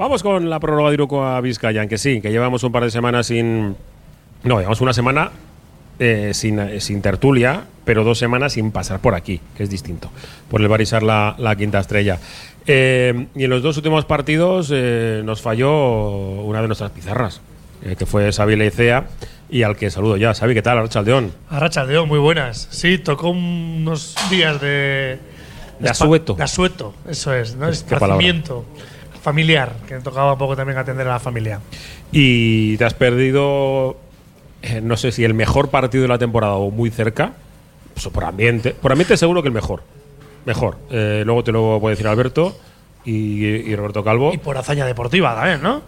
Vamos con la prórroga de Iruko a Vizcaya, que sí, que llevamos un par de semanas sin. No, llevamos una semana eh, sin, eh, sin tertulia, pero dos semanas sin pasar por aquí, que es distinto, por el barisar la, la quinta estrella. Eh, y en los dos últimos partidos eh, nos falló una de nuestras pizarras, eh, que fue Xavi Leicea, y al que saludo ya. Xavi, ¿qué tal? Arrachaldeón. Arrachaldeón, muy buenas. Sí, tocó unos días de. De asueto. De asueto, eso es, ¿no? Qué palabra. Esparcimiento familiar, que tocaba un poco también atender a la familia. Y te has perdido, eh, no sé si el mejor partido de la temporada o muy cerca. Pues por ambiente. Por ambiente seguro que el mejor. Mejor. Eh, luego te lo puede decir Alberto y, y Roberto Calvo. Y por hazaña deportiva también, ¿no?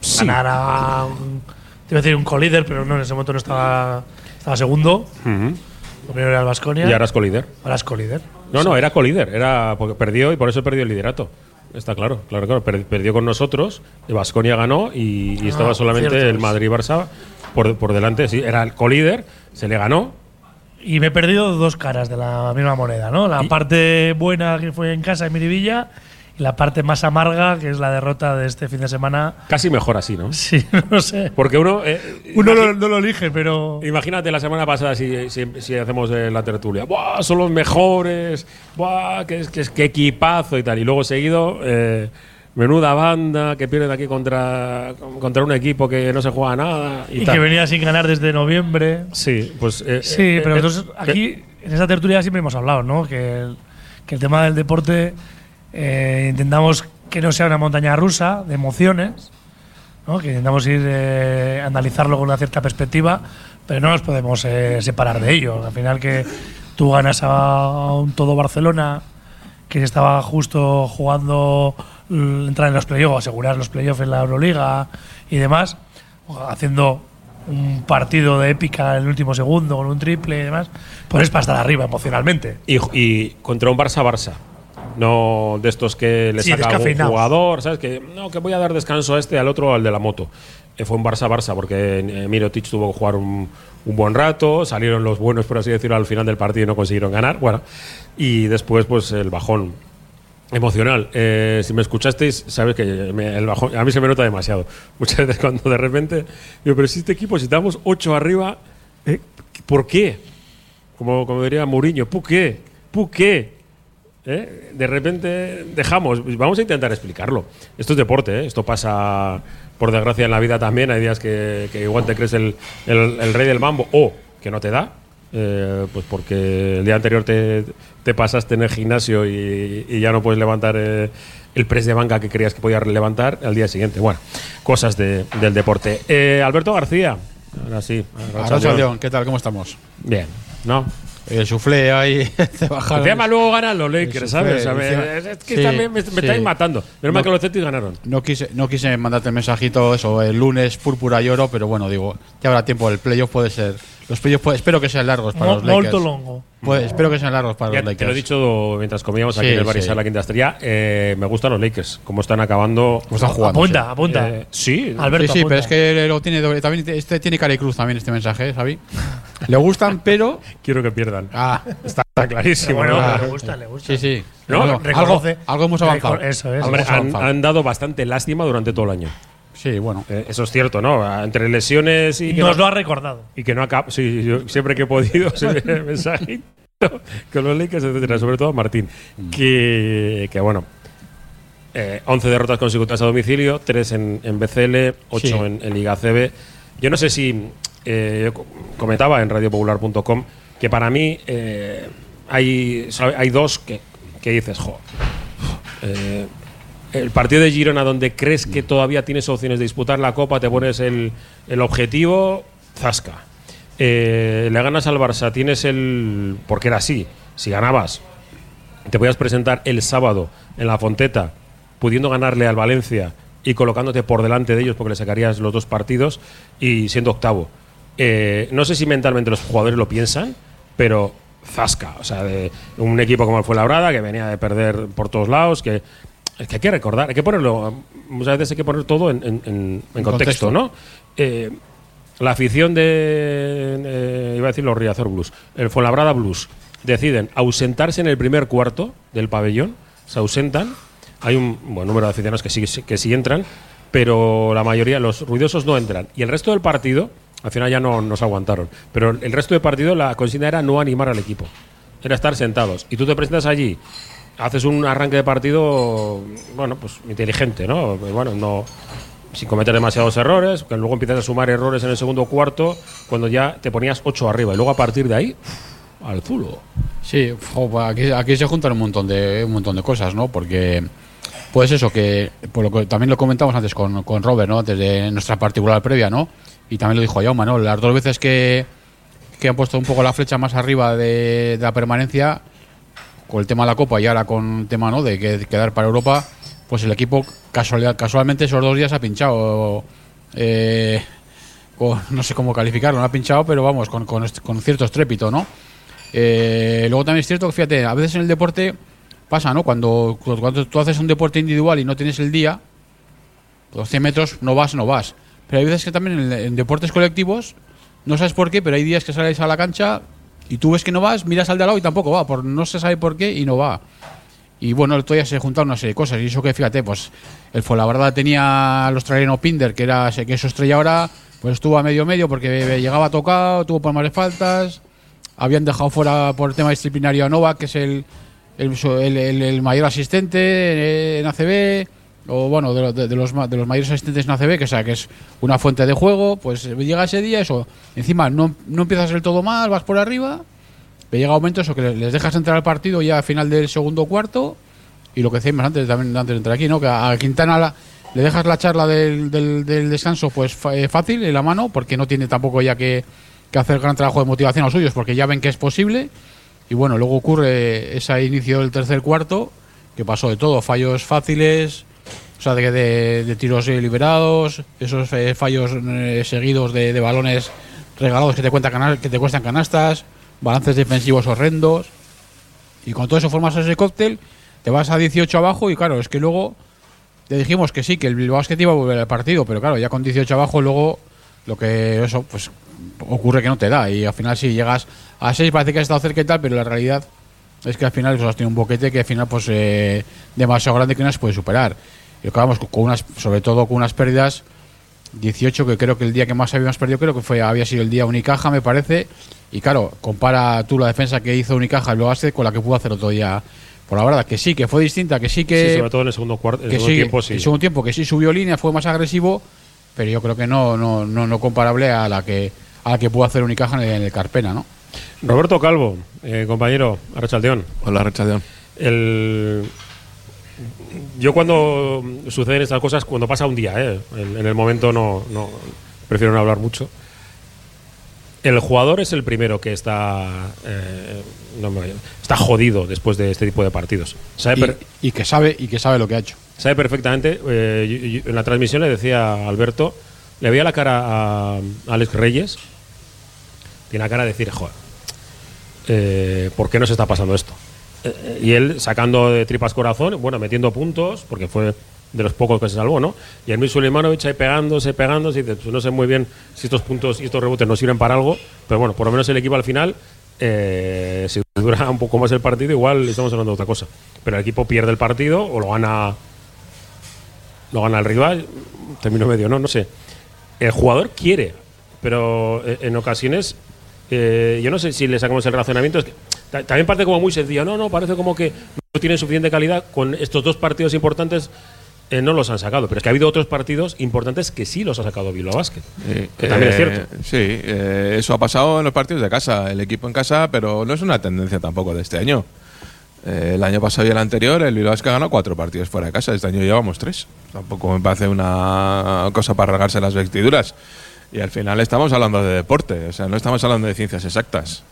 Sí. Ganar a. un- Te iba a decir un colíder, pero no, en ese momento no estaba, estaba segundo. Ujú. Lo primero era el Vasconia. Y ahora es colíder. Ahora es colíder. No, no, era colíder. Era porque perdió y por eso perdió el liderato. Está claro, claro, claro. Per- Perdió con nosotros, Vasconia ganó y, y Ah, estaba solamente cierto, el. Madrid-Barça por, por delante. Sí, era el colíder, se le ganó. Y me he perdido dos caras de la misma moneda, ¿no? La Y- parte buena que fue en casa en Miribilla la parte más amarga, que es la derrota de este fin de semana. Casi mejor así, ¿no? Sí, no sé. Porque uno. eh, Uno no lo elige, pero. Imagínate la semana pasada si, si, si hacemos eh, la tertulia. ¡Buah! Son los mejores. ¡Buah! ¡Qué, qué, qué equipazo! Y tal. Y luego seguido, eh, menuda banda que pierden aquí contra, contra un equipo que no se juega nada. Y, Y tal. que venía sin ganar desde noviembre. Sí, pues. Sí, pero entonces aquí, en esa tertulia siempre hemos hablado, ¿no? Que el, que el tema del deporte eh, intentamos que no sea una montaña rusa de emociones, ¿no? Que intentamos ir eh, analizarlo con una cierta perspectiva, pero no nos podemos eh, separar de ello. Al final que tú ganas a un todo Barcelona que estaba justo jugando l- entrar en los playoffs, asegurar los playoffs en la Euroliga y demás, haciendo un partido de épica en el último segundo con un triple y demás, pues es para estar arriba emocionalmente. Y, y contra un Barça-Barça. No de estos que le Sí, saca un jugador, ¿sabes? Que no, que voy a dar descanso a este, al otro, al de la moto. Eh, fue un Barça-Barça porque eh, Mirotic tuvo que jugar un, un buen rato, salieron los buenos, por así decirlo, al final del partido y no consiguieron ganar. Bueno, y después, pues el bajón emocional. Eh, si me escuchasteis, sabes que me- el bajón, a mí se me nota demasiado. Muchas veces cuando de repente digo, pero si este equipo, si estamos 8 arriba, eh, ¿por qué? Como, como diría Mourinho, ¿por qué? ¿Por qué? ¿Eh? De repente dejamos. Vamos a intentar explicarlo. Esto es deporte, ¿eh? esto pasa, por desgracia, en la vida también. Hay días que, que igual te crees el, el- el rey del mambo o que no te da. eh, pues porque el día anterior te, te pasaste en el gimnasio y, y ya no puedes levantar el press de banca que creías que podías levantar al día siguiente. Bueno, cosas de- del deporte. Alberto García. Ahora sí. León, ¿qué tal? ¿Cómo estamos? Bien, ¿no? El soufflé ahí te bajaron. Encima luego ganan los Lakers, ¿sabes? O sea, me- es que sí, también me, me sí. estáis matando. Menos mal No. que los Celtics ganaron. No quise, no quise mandarte el mensajito eso, el lunes púrpura y oro, pero bueno, digo, ya habrá tiempo. El playoff puede ser. Los playoffs puede- espero que sean largos para Mo- los Lakers. Molto longo. Pues, espero que sean largos para Ya los Lakers. te lo he dicho mientras comíamos aquí Sí, en el Barisal sí. la Quinta Estrella. eh, me gustan los Lakers. Cómo están acabando. Cómo están jugando. Apunta, sí. apunta. Eh, sí. Alberto, Sí, sí, apunta. pero es que lo tiene doble- también este tiene cara y cruz también este mensaje, ¿eh, Xavi. Le gustan, pero Quiero que pierdan. ah, Está, está clarísimo. Bueno, ¿no? Le gusta, le gusta. sí, sí. No, Algo- algo, reconoce- algo hemos avanzado. Eso es. Algo Hombre, hemos han, avanzado. han dado bastante lástima durante todo el año. Sí, bueno. Eh, eso es cierto, ¿no? Entre lesiones y que Nos no, lo ha recordado. y que no acaba. Sí, yo siempre que he podido se me mensajito con los Lakers, etcétera. Sobre todo Martín. Que, que bueno. eh, 11 derrotas consecutivas a domicilio, 3 en, en BCL, 8 Sí. en, en Liga CB. Yo no sé si. eh, yo co- comentaba en radiopopular.com que para mí eh, hay, hay dos que, que dices, jo. El partido de Girona, donde crees que todavía tienes opciones de disputar la Copa, te pones el, el objetivo, zasca. Eh, le ganas al Barça, tienes el. Porque era así. Si ganabas, te podías presentar el sábado en la Fonteta, pudiendo ganarle al Valencia y colocándote por delante de ellos porque le sacarías los dos partidos y siendo octavo. Eh, no sé si mentalmente los jugadores lo piensan, pero zasca. O sea, un equipo como el Fuenlabrada que venía de perder por todos lados, que, es que hay que recordar, hay que ponerlo. Muchas veces hay que poner todo en, en- en- en contexto, contexto. ¿no? Eh, la afición de, eh, iba a decir los Riazor Blues, el Fuenlabrada Blues, deciden ausentarse en el primer cuarto del pabellón, se ausentan hay un buen número de aficionados que sí, que sí entran, pero la mayoría, los ruidosos no entran. Y el resto del partido, al final ya no nos aguantaron, pero el resto del partido la consigna era no animar al equipo, era estar sentados. Y tú te presentas allí, haces un arranque de partido, bueno, pues inteligente, ¿no? Bueno, no sin cometer demasiados errores, que luego empiezas a sumar errores en el segundo cuarto, cuando ya te ponías ocho arriba. Y luego a partir de ahí, al zulo. Sí, pues aquí, aquí, se juntan un montón de un montón de cosas, ¿no? Porque pues eso que por lo que también lo comentamos antes con, con Robert, ¿no? Desde nuestra particular previa, ¿no? Y también lo dijo Jauma, ¿no? Las dos veces que, que han puesto un poco la flecha más arriba de, la permanencia con el tema de la Copa y ahora con el tema, ¿no? De que, quedar para Europa, pues el equipo casualidad, casualmente esos dos días ha pinchado eh, no sé cómo calificarlo, no ha pinchado, pero vamos, con, con, con cierto estrépito, ¿no? Eh, luego también es cierto que, fíjate, a veces en el deporte pasa, ¿no? Cuando, cuando tú haces un deporte individual y no tienes el día, los 100 metros no vas, no vas. Pero hay veces que también en, deportes colectivos, no sabes por qué, pero hay días que sales a la cancha y tú ves que no vas, miras al de al lado y tampoco va, por no se sabe por qué y no va. Y bueno, todavía se juntaron una serie de cosas. Y eso que, fíjate, pues el verdad tenía los australiano Pinder, que era que eso estrella ahora, pues estuvo a medio medio porque llegaba tocado, tuvo de faltas habían dejado fuera por el tema disciplinario a Nova, que es el, el, mayor asistente en ACB, o bueno, de, de, los, de los mayores asistentes en ACB, que, sea, que es una fuente de juego, pues llega ese día, eso, encima no, no empiezas el todo mal, vas por arriba, pero llega momento eso, que les dejas entrar al partido ya a final del segundo cuarto, y lo que decíamos antes, también antes de entrar aquí, ¿no? que a Quintana le dejas la charla del, del, descanso pues eh, fácil en la mano, porque no tiene tampoco ya que que hacer gran trabajo de motivación a los suyos porque ya ven que es posible. Y bueno, luego ocurre ese inicio del tercer cuarto, que pasó de todo, fallos fáciles, sea, de, tiros liberados, esos eh, fallos eh, seguidos de, balones regalados que te, cuentan que te cuestan canastas, balances defensivos horrendos. Y con todo eso formas ese cóctel, te vas a 18 abajo y claro, es que luego te dijimos que sí, que el Bilbao te iba a volver al partido, pero claro, ya con 18 abajo luego lo que eso, pues ocurre que no te da. Y al final, si llegas a 6, parece que has estado cerca y tal, pero la realidad es que al final pues, has tenido un boquete que al final, pues eh, demasiado grande que no se puede superar. Y acabamos con unas, sobre todo con unas pérdidas. 18, que creo que el día que más habíamos perdido, creo que fue había sido el día Unicaja, me parece. Y claro, compara tú la defensa que hizo Unicaja el Loaste con la que pudo hacer otro día por la verdad que sí, que fue distinta, que sí que. Sí, sobre todo en el segundo, cuarto, tiempo, sí. El segundo tiempo, que sí subió línea, fue más agresivo, pero yo creo que no, no, no, no comparable a la que a la que pudo hacer Unicaja en el Carpena, ¿no? Roberto Calvo, eh, compañero, Arrachaldeón. Hola, Arrachaldeón. El... Yo cuando suceden estas cosas, cuando pasa un día, eh, en, el momento no, no, prefiero no hablar mucho. El jugador es el primero que está eh, está jodido después de este tipo de partidos. y, que sabe y que sabe lo que ha hecho. Sabe perfectamente. en la transmisión le decía a Alberto, le veía la cara a Alex Reyes tiene la cara de decir, joder, eh, ¿por qué nos está pasando esto? Eh, y él sacando de tripas corazón, bueno, metiendo puntos, porque fue de los pocos que se salvó, ¿no? Y el Suleimanovich ahí pegándose, pegándose, y dice, pues no sé muy bien si estos puntos y estos rebotes no sirven para algo, pero bueno, por lo menos el equipo al final, eh, si dura un poco más el partido, igual estamos hablando de otra cosa. Pero el equipo pierde el partido o lo gana, lo gana el rival, término medio, ¿no? No sé. El jugador quiere, pero en ocasiones eh, yo no sé si le sacamos el razonamiento. Es que también parte como muy sencillo. No, no, parece como que no tienen suficiente calidad. Con estos dos partidos importantes eh, no los han sacado. Pero es que ha habido otros partidos importantes que sí los ha sacado Bilbao Basket. que también es cierto. Eh, sí, eso ha pasado en los partidos de casa. El equipo en casa, pero no es una tendencia tampoco de este año. el año pasado y el anterior, el Bilbao Basket ganó cuatro partidos fuera de casa. Este año llevamos tres. Tampoco me parece una cosa para regarse las vestiduras. Y al final estamos hablando de deporte, o sea, no estamos hablando de ciencias exactas.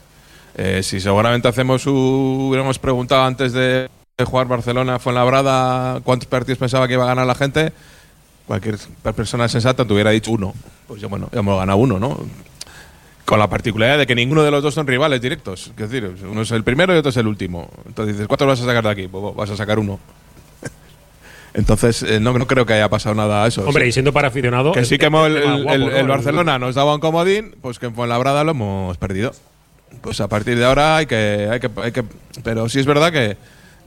Eh, si seguramente hacemos, hubiéramos preguntado antes de jugar Barcelona, fue en la brada cuántos partidos pensaba que iba a ganar la gente, cualquier persona sensata te hubiera dicho uno. Pues ya, bueno, ya hemos ganado uno, ¿no? Con la particularidad de que ninguno de los dos son rivales directos. Es decir, uno es el primero y otro es el último. Entonces dices, ¿cuántos vas a sacar de aquí? Pues vas a sacar uno. Entonces, eh, no, no, creo que haya pasado nada a eso. Hombre, y siendo para aficionado. Que sí que el, Barcelona nos daba un comodín, pues que en Fuenlabrada lo hemos perdido. Pues a partir de ahora hay que, hay que, hay que. Pero sí es verdad que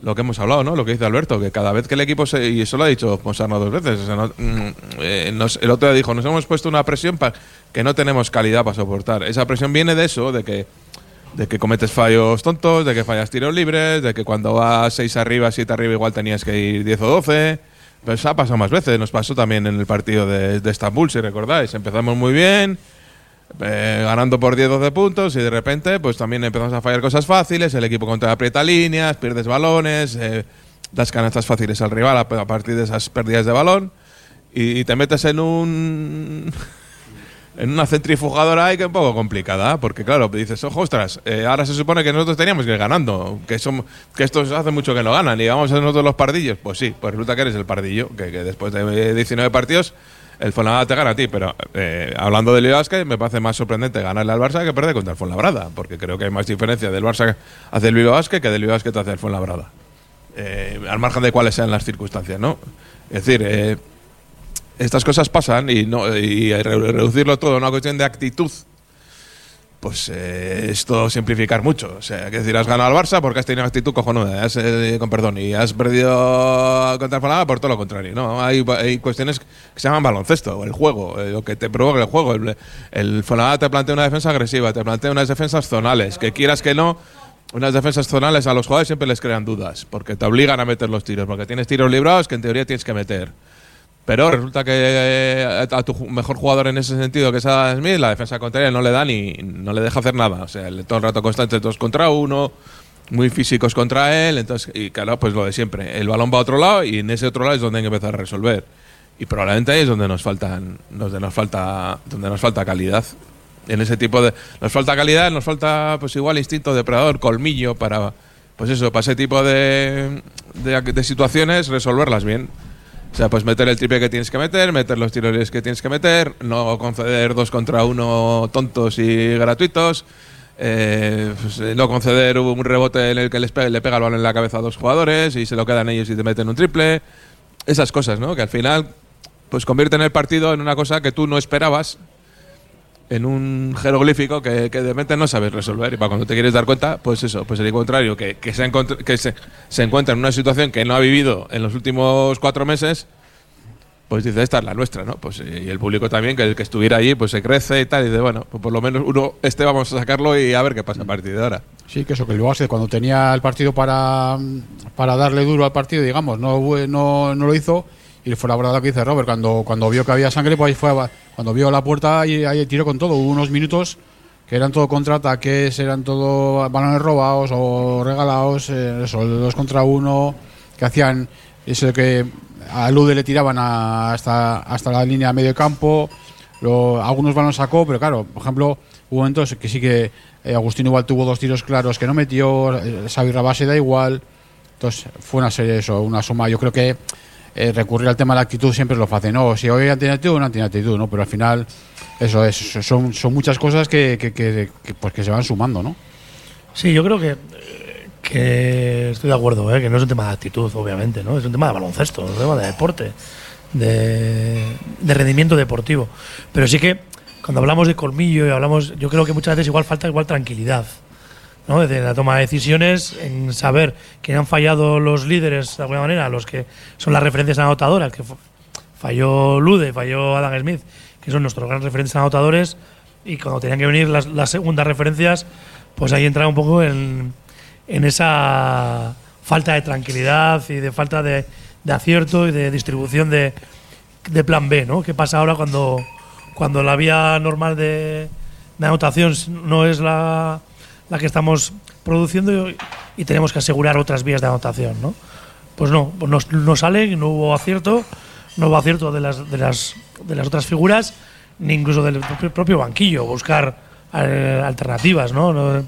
lo que hemos hablado, ¿no? Lo que dice Alberto, que cada vez que el equipo se, y eso lo ha dicho Monsarno dos veces, mm, eh, el otro dijo, nos hemos puesto una presión pa- que no tenemos calidad para soportar. Esa presión viene de eso, de que de que cometes fallos tontos, de que fallas tiros libres, de que cuando vas 6 arriba, 7 arriba igual tenías que ir 10 o 12. Pues ha pasado más veces, nos pasó también en el partido de, de Estambul, si recordáis. Empezamos muy bien, eh, ganando por 10 12 puntos y de repente pues también empezamos a fallar cosas fáciles, el equipo contra aprieta líneas, pierdes balones, eh, das canastas fáciles al rival a, a partir de esas pérdidas de balón y, y te metes en un en una centrifugadora ahí que es un poco complicada, porque claro, dices, ojo, ostras, eh, ahora se supone que nosotros teníamos que ir ganando, que somos, que estos hace mucho que no ganan, y vamos a ser nosotros los pardillos. Pues sí, pues resulta que eres el pardillo, que, que después de 19 partidos el Fuenlabrada te gana a ti, pero eh, hablando de Liga Basket, me parece más sorprendente ganarle al Barça que perder contra el Fuenlabrada, porque creo que hay más diferencia del Barça hacia el Bilbao que del Bilbao hacia el Fuenlabrada. Eh, al margen de cuáles sean las circunstancias, ¿no? Es decir, eh, estas cosas pasan y, no, y re- reducirlo todo a una cuestión de actitud, pues eh, es todo simplificar mucho. O sea, que decir, has ganado al Barça porque has tenido actitud cojonuda, has, eh, con perdón, y has perdido contra el Fuenlabrada por todo lo contrario. No, hay, hay cuestiones que se llaman baloncesto, el juego, eh, lo que te provoca el juego. El, el te plantea una defensa agresiva, te plantea unas defensas zonales, que quieras que no. Unas defensas zonales a los jugadores siempre les crean dudas, porque te obligan a meter los tiros, porque tienes tiros librados que en teoría tienes que meter. Pero resulta que eh, a tu mejor jugador en ese sentido, que es Adam Smith, la defensa contraria no le da ni no le deja hacer nada. O sea, todo el rato constante dos contra uno, muy físicos contra él. Entonces, y claro, pues lo de siempre. El balón va a otro lado y en ese otro lado es donde hay que empezar a resolver. Y probablemente ahí es donde nos faltan, donde nos falta, donde nos falta calidad. En ese tipo de. Nos falta calidad, nos falta pues igual instinto depredador, colmillo para. Pues eso, para ese tipo de, de, de situaciones resolverlas bien. O sea, pues meter el triple que tienes que meter, meter los tiros libres que tienes que meter, no conceder dos contra uno tontos y gratuitos, eh, pues, eh, no conceder un rebote en el que le pega el balón en la cabeza a dos jugadores y se lo quedan ellos y te meten un triple. Esas cosas, ¿no? Que al final pues convierten el partido en una cosa que tú no esperabas, en un jeroglífico que, que de repente no sabes resolver y para cuando te quieres dar cuenta, pues eso, pues el contrario, que, que, se, que se, se encuentra en una situación que no ha vivido en los últimos cuatro meses, pues dice, esta es la nuestra, ¿no? Pues y el público también, que el que estuviera allí, pues se crece y tal, y dice, bueno, pues por lo menos uno, este vamos a sacarlo y a ver qué pasa a partir de ahora. Sí, que eso, que Bilbao Basket, cuando tenía el partido para, para darle duro al partido, digamos, no, no, no lo hizo. Y fue la verdad lo que dice Robert, cuando, cuando vio que había sangre, pues ahí fue, cuando vio la puerta y ahí tiró con todo. Hubo unos minutos que eran todo contraataques, eran todo balones robados o regalados, eh, eso, dos contra uno, que hacían eso que a Lude le tiraban a- hasta, hasta la línea de medio campo, lo- algunos balones sacó, pero claro, por ejemplo, hubo momentos que sí que eh, Agustín igual tuvo dos tiros claros que no metió, eh, Xavi Rabase da igual, entonces fue una serie eso, una suma, yo creo que eh, recurrir al tema de la actitud siempre lo fácil, no, si hoy tenido actitud, no tenido actitud, ¿no? Pero al final, eso es, son, son muchas cosas que, que, que- que, pues que se van sumando, ¿no? Sí, yo creo que, que estoy de acuerdo, ¿eh? que no es un tema de actitud, obviamente, ¿no? Es un tema de baloncesto, es un tema de deporte, de, de rendimiento deportivo. Pero sí que cuando hablamos de colmillo y hablamos, yo creo que muchas veces igual falta igual tranquilidad, ¿no? De la toma de decisiones, en saber que han fallado los líderes de alguna manera, los que son las referencias anotadoras, que falló Lude, falló Adam Smith, que son nuestros grandes referentes anotadores, y cuando tenían que venir las, las segundas referencias, pues ahí entra un poco en, en esa falta de tranquilidad y de falta de, de acierto y de distribución de, de plan B, ¿no? ¿Qué pasa ahora cuando, cuando la vía normal de, de anotación no es la, la que estamos produciendo y, y tenemos que asegurar otras vías de anotación, ¿no? Pues no, pues no, no sale, no hubo acierto, no hubo acierto de las, de las, de las otras figuras, ni incluso del propio, propio banquillo, buscar eh, alternativas, ¿no?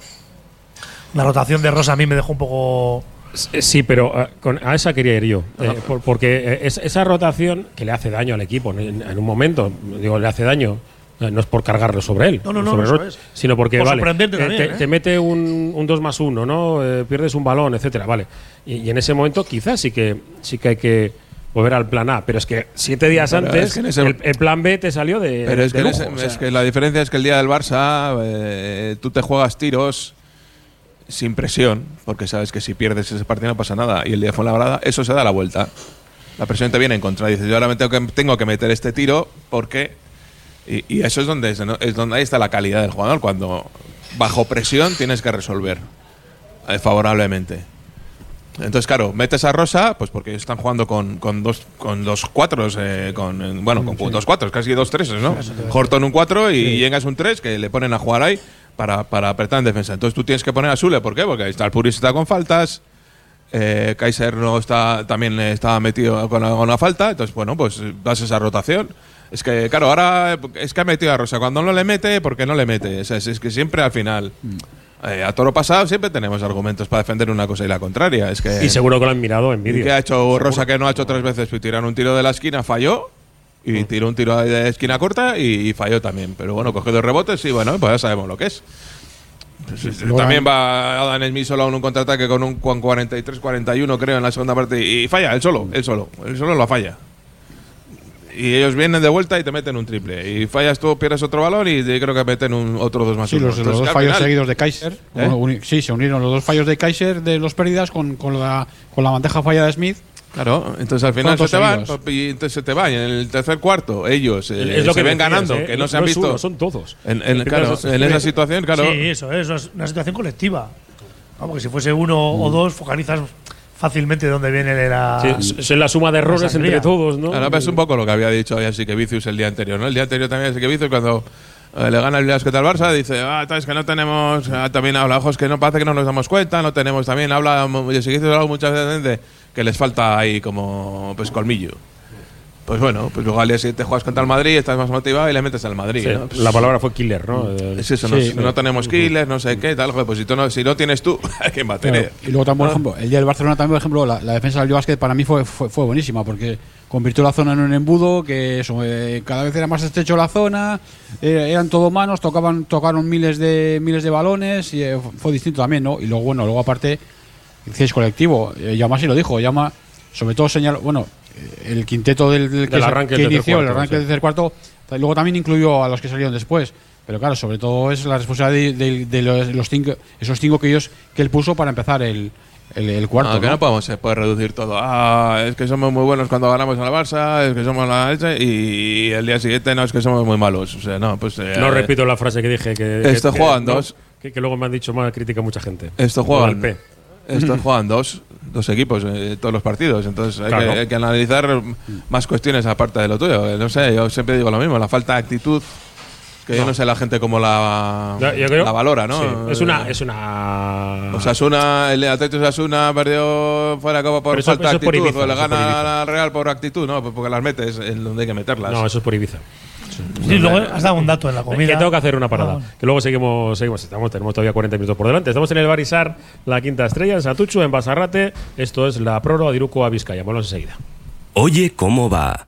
La rotación de Rosa a mí me dejó un poco... Sí, pero con- a esa quería ir yo. Eh, por- porque eh, es- esa rotación que le hace daño al equipo en, en un momento, digo, le hace daño. No es por cargarlo sobre él, No, no, no, sobre eso Ro- es. sino porque Por vale, eh, también, te, ¿eh? te mete un, un 2 más 1, ¿no? Eh, pierdes un balón, etcétera, vale. Y, y en ese momento quizás sí que sí que hay que volver al plan A, pero es que siete días Pero antes es que en ese- el, el plan B te salió de, Pero es de que, en lujo, ese- o sea. es que la diferencia es que el día del Barça eh, tú te juegas tiros sin presión, porque sabes que si pierdes ese partido no pasa nada, y el día fue la brada, eso se da la vuelta. La presión te viene en contra. Dices, yo ahora me tengo que, tengo que meter este tiro porque. Y, y eso es donde, es donde ahí está la calidad del jugador. Cuando bajo presión tienes que resolver eh, favorablemente. Entonces, claro, metes a Rosa, pues porque ellos están jugando con, con dos con dos cuatros, eh, con, bueno, con dos cuatros, casi dos treses, ¿no? Horton un cuatro y Yengas un tres, que le ponen a jugar ahí para, para apretar en defensa. Entonces tú tienes que poner a Sule, ¿por qué? Porque ahí está el Puris está con faltas, eh, Kaiser no está, también estaba metido con, con una falta, entonces, bueno, pues das esa rotación. Es que, claro, ahora es que ha metido a Rosa. Cuando no le mete, ¿por qué no le mete? O sea, es, es que siempre al final, eh, a toro pasado, siempre tenemos argumentos para defender una cosa y la contraria. Es que, Y seguro que lo han mirado en ¿Y vídeo. qué ha hecho Rosa que no ha hecho tres veces? Pues tirar un tiro de la esquina, falló. Y tiró un tiro de esquina corta y, y falló también. Pero bueno, cogió dos rebotes y bueno, pues ya sabemos lo que es. Pues, luego también va Adam Smith solo a un contraataque con un con 43-41, creo, en la segunda parte. Y falla, él solo, él solo. Él solo lo falla. Y ellos vienen de vuelta y te meten un triple. Y fallas tú, pierdes otro balón y creo que meten un, otro dos más Sí, uno. los, los Entonces, dos al fallos final- seguidos de Kaiser. ¿Eh? Bueno, uni- sí, se unieron los dos fallos de Kaiser de los pérdidas con, con, la, con la bandeja falla de Smith. Claro, entonces al final se te van, y entonces se te van. Y en el tercer cuarto, ellos eh, es lo se que ven decías, ganando, ¿eh? que no se han visto. uno, son todos. En, en- claro, es- en esa situación, claro. Sí, eso es, eso es una situación colectiva. No, porque si fuese uno o dos, focalizas fácilmente de dónde viene la. Sí, es la suma de errores sangría. entre todos, ¿no? Ahora es un poco lo que había dicho ya que Vicius el día anterior, ¿no? El día anterior también así que Vicius cuando eh, le gana el Villas que tal Barça dice, ah, es que no tenemos, ah, también habla, ojos que no parece que no nos damos cuenta, no tenemos también, habla, Yesiquizos habla muchas veces de que les falta ahí como, pues, colmillo. Pues bueno, pues luego al día siguiente juegas contra el Madrid, estás más motivado y le metes al Madrid, Sí, ¿no? Pues la palabra fue killer, ¿no? Eh, es eso, Sí. no, no tenemos killers, no sé qué, tal, joder, pues si, tú no, si no tienes tú, ¿quién va a tener? Claro. Y luego también, por ejemplo, el día del Barcelona también, por ejemplo, la, la defensa del Basket para mí fue, fue, fue buenísima porque convirtió la zona en un embudo que eso, eh, cada vez era más estrecho la zona, eh, eran todo manos, tocaban tocaron miles de miles de balones y eh, fue distinto también, ¿no? Y luego bueno, luego aparte decíais colectivo, eh, Llama sí lo dijo, Llama sobre todo señaló, bueno, el quinteto del, del que, arranque que inició, el cuarto, arranque sí. del tercer cuarto, luego también incluyó a los que salieron después. Pero claro, sobre todo es la responsabilidad de, de- de los, los cinco, esos cinco que ellos que él puso para empezar el, el, el cuarto. No, que ¿no? no podemos se puede reducir todo. Ah, es que somos muy buenos cuando ganamos a la Barça, es que somos la y el día siguiente no es que somos muy malos. O sea, no, pues. eh, No repito la frase que dije que. Esto que- juegan no, dos. Que, que luego me han dicho mal crítica mucha gente. Esto juegan. Esto juegan dos, dos equipos eh, todos los partidos. Entonces hay, Claro. que, hay que analizar más cuestiones aparte de lo tuyo. Eh, No sé, yo siempre digo lo mismo, la falta de actitud. Que yo no sé la gente cómo la, Yo- yo creo- la valora, ¿no? Sí, es una. Es una Osasuna, el Atlético de Osasuna perdió fuera de copa por eso- falta de es por actitud, Ibiza, o le es gana al Real por actitud, no, porque las metes en donde hay que meterlas. no, eso es por Ibiza. Sí, luego has dado un dato en la comida. Que tengo que hacer una parada. Ah, Que luego seguimos, seguimos estamos, tenemos todavía 40 minutos por delante. Estamos en el Barisar, la quinta estrella, en Satucho, en Basarrate. Esto es la prórroga de Iruko a Vizcaya. Volvemos enseguida. Oye, ¿cómo va?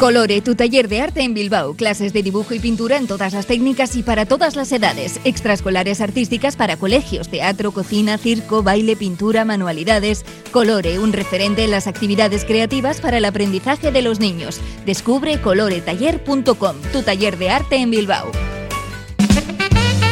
Colore, tu taller de arte en Bilbao. Clases de dibujo y pintura en todas las técnicas y para todas las edades. Extraescolares artísticas para colegios, teatro, cocina, circo, baile, pintura, manualidades. Colore, un referente en las actividades creativas para el aprendizaje de los niños. Descubre coloretaller.com, tu taller de arte en Bilbao.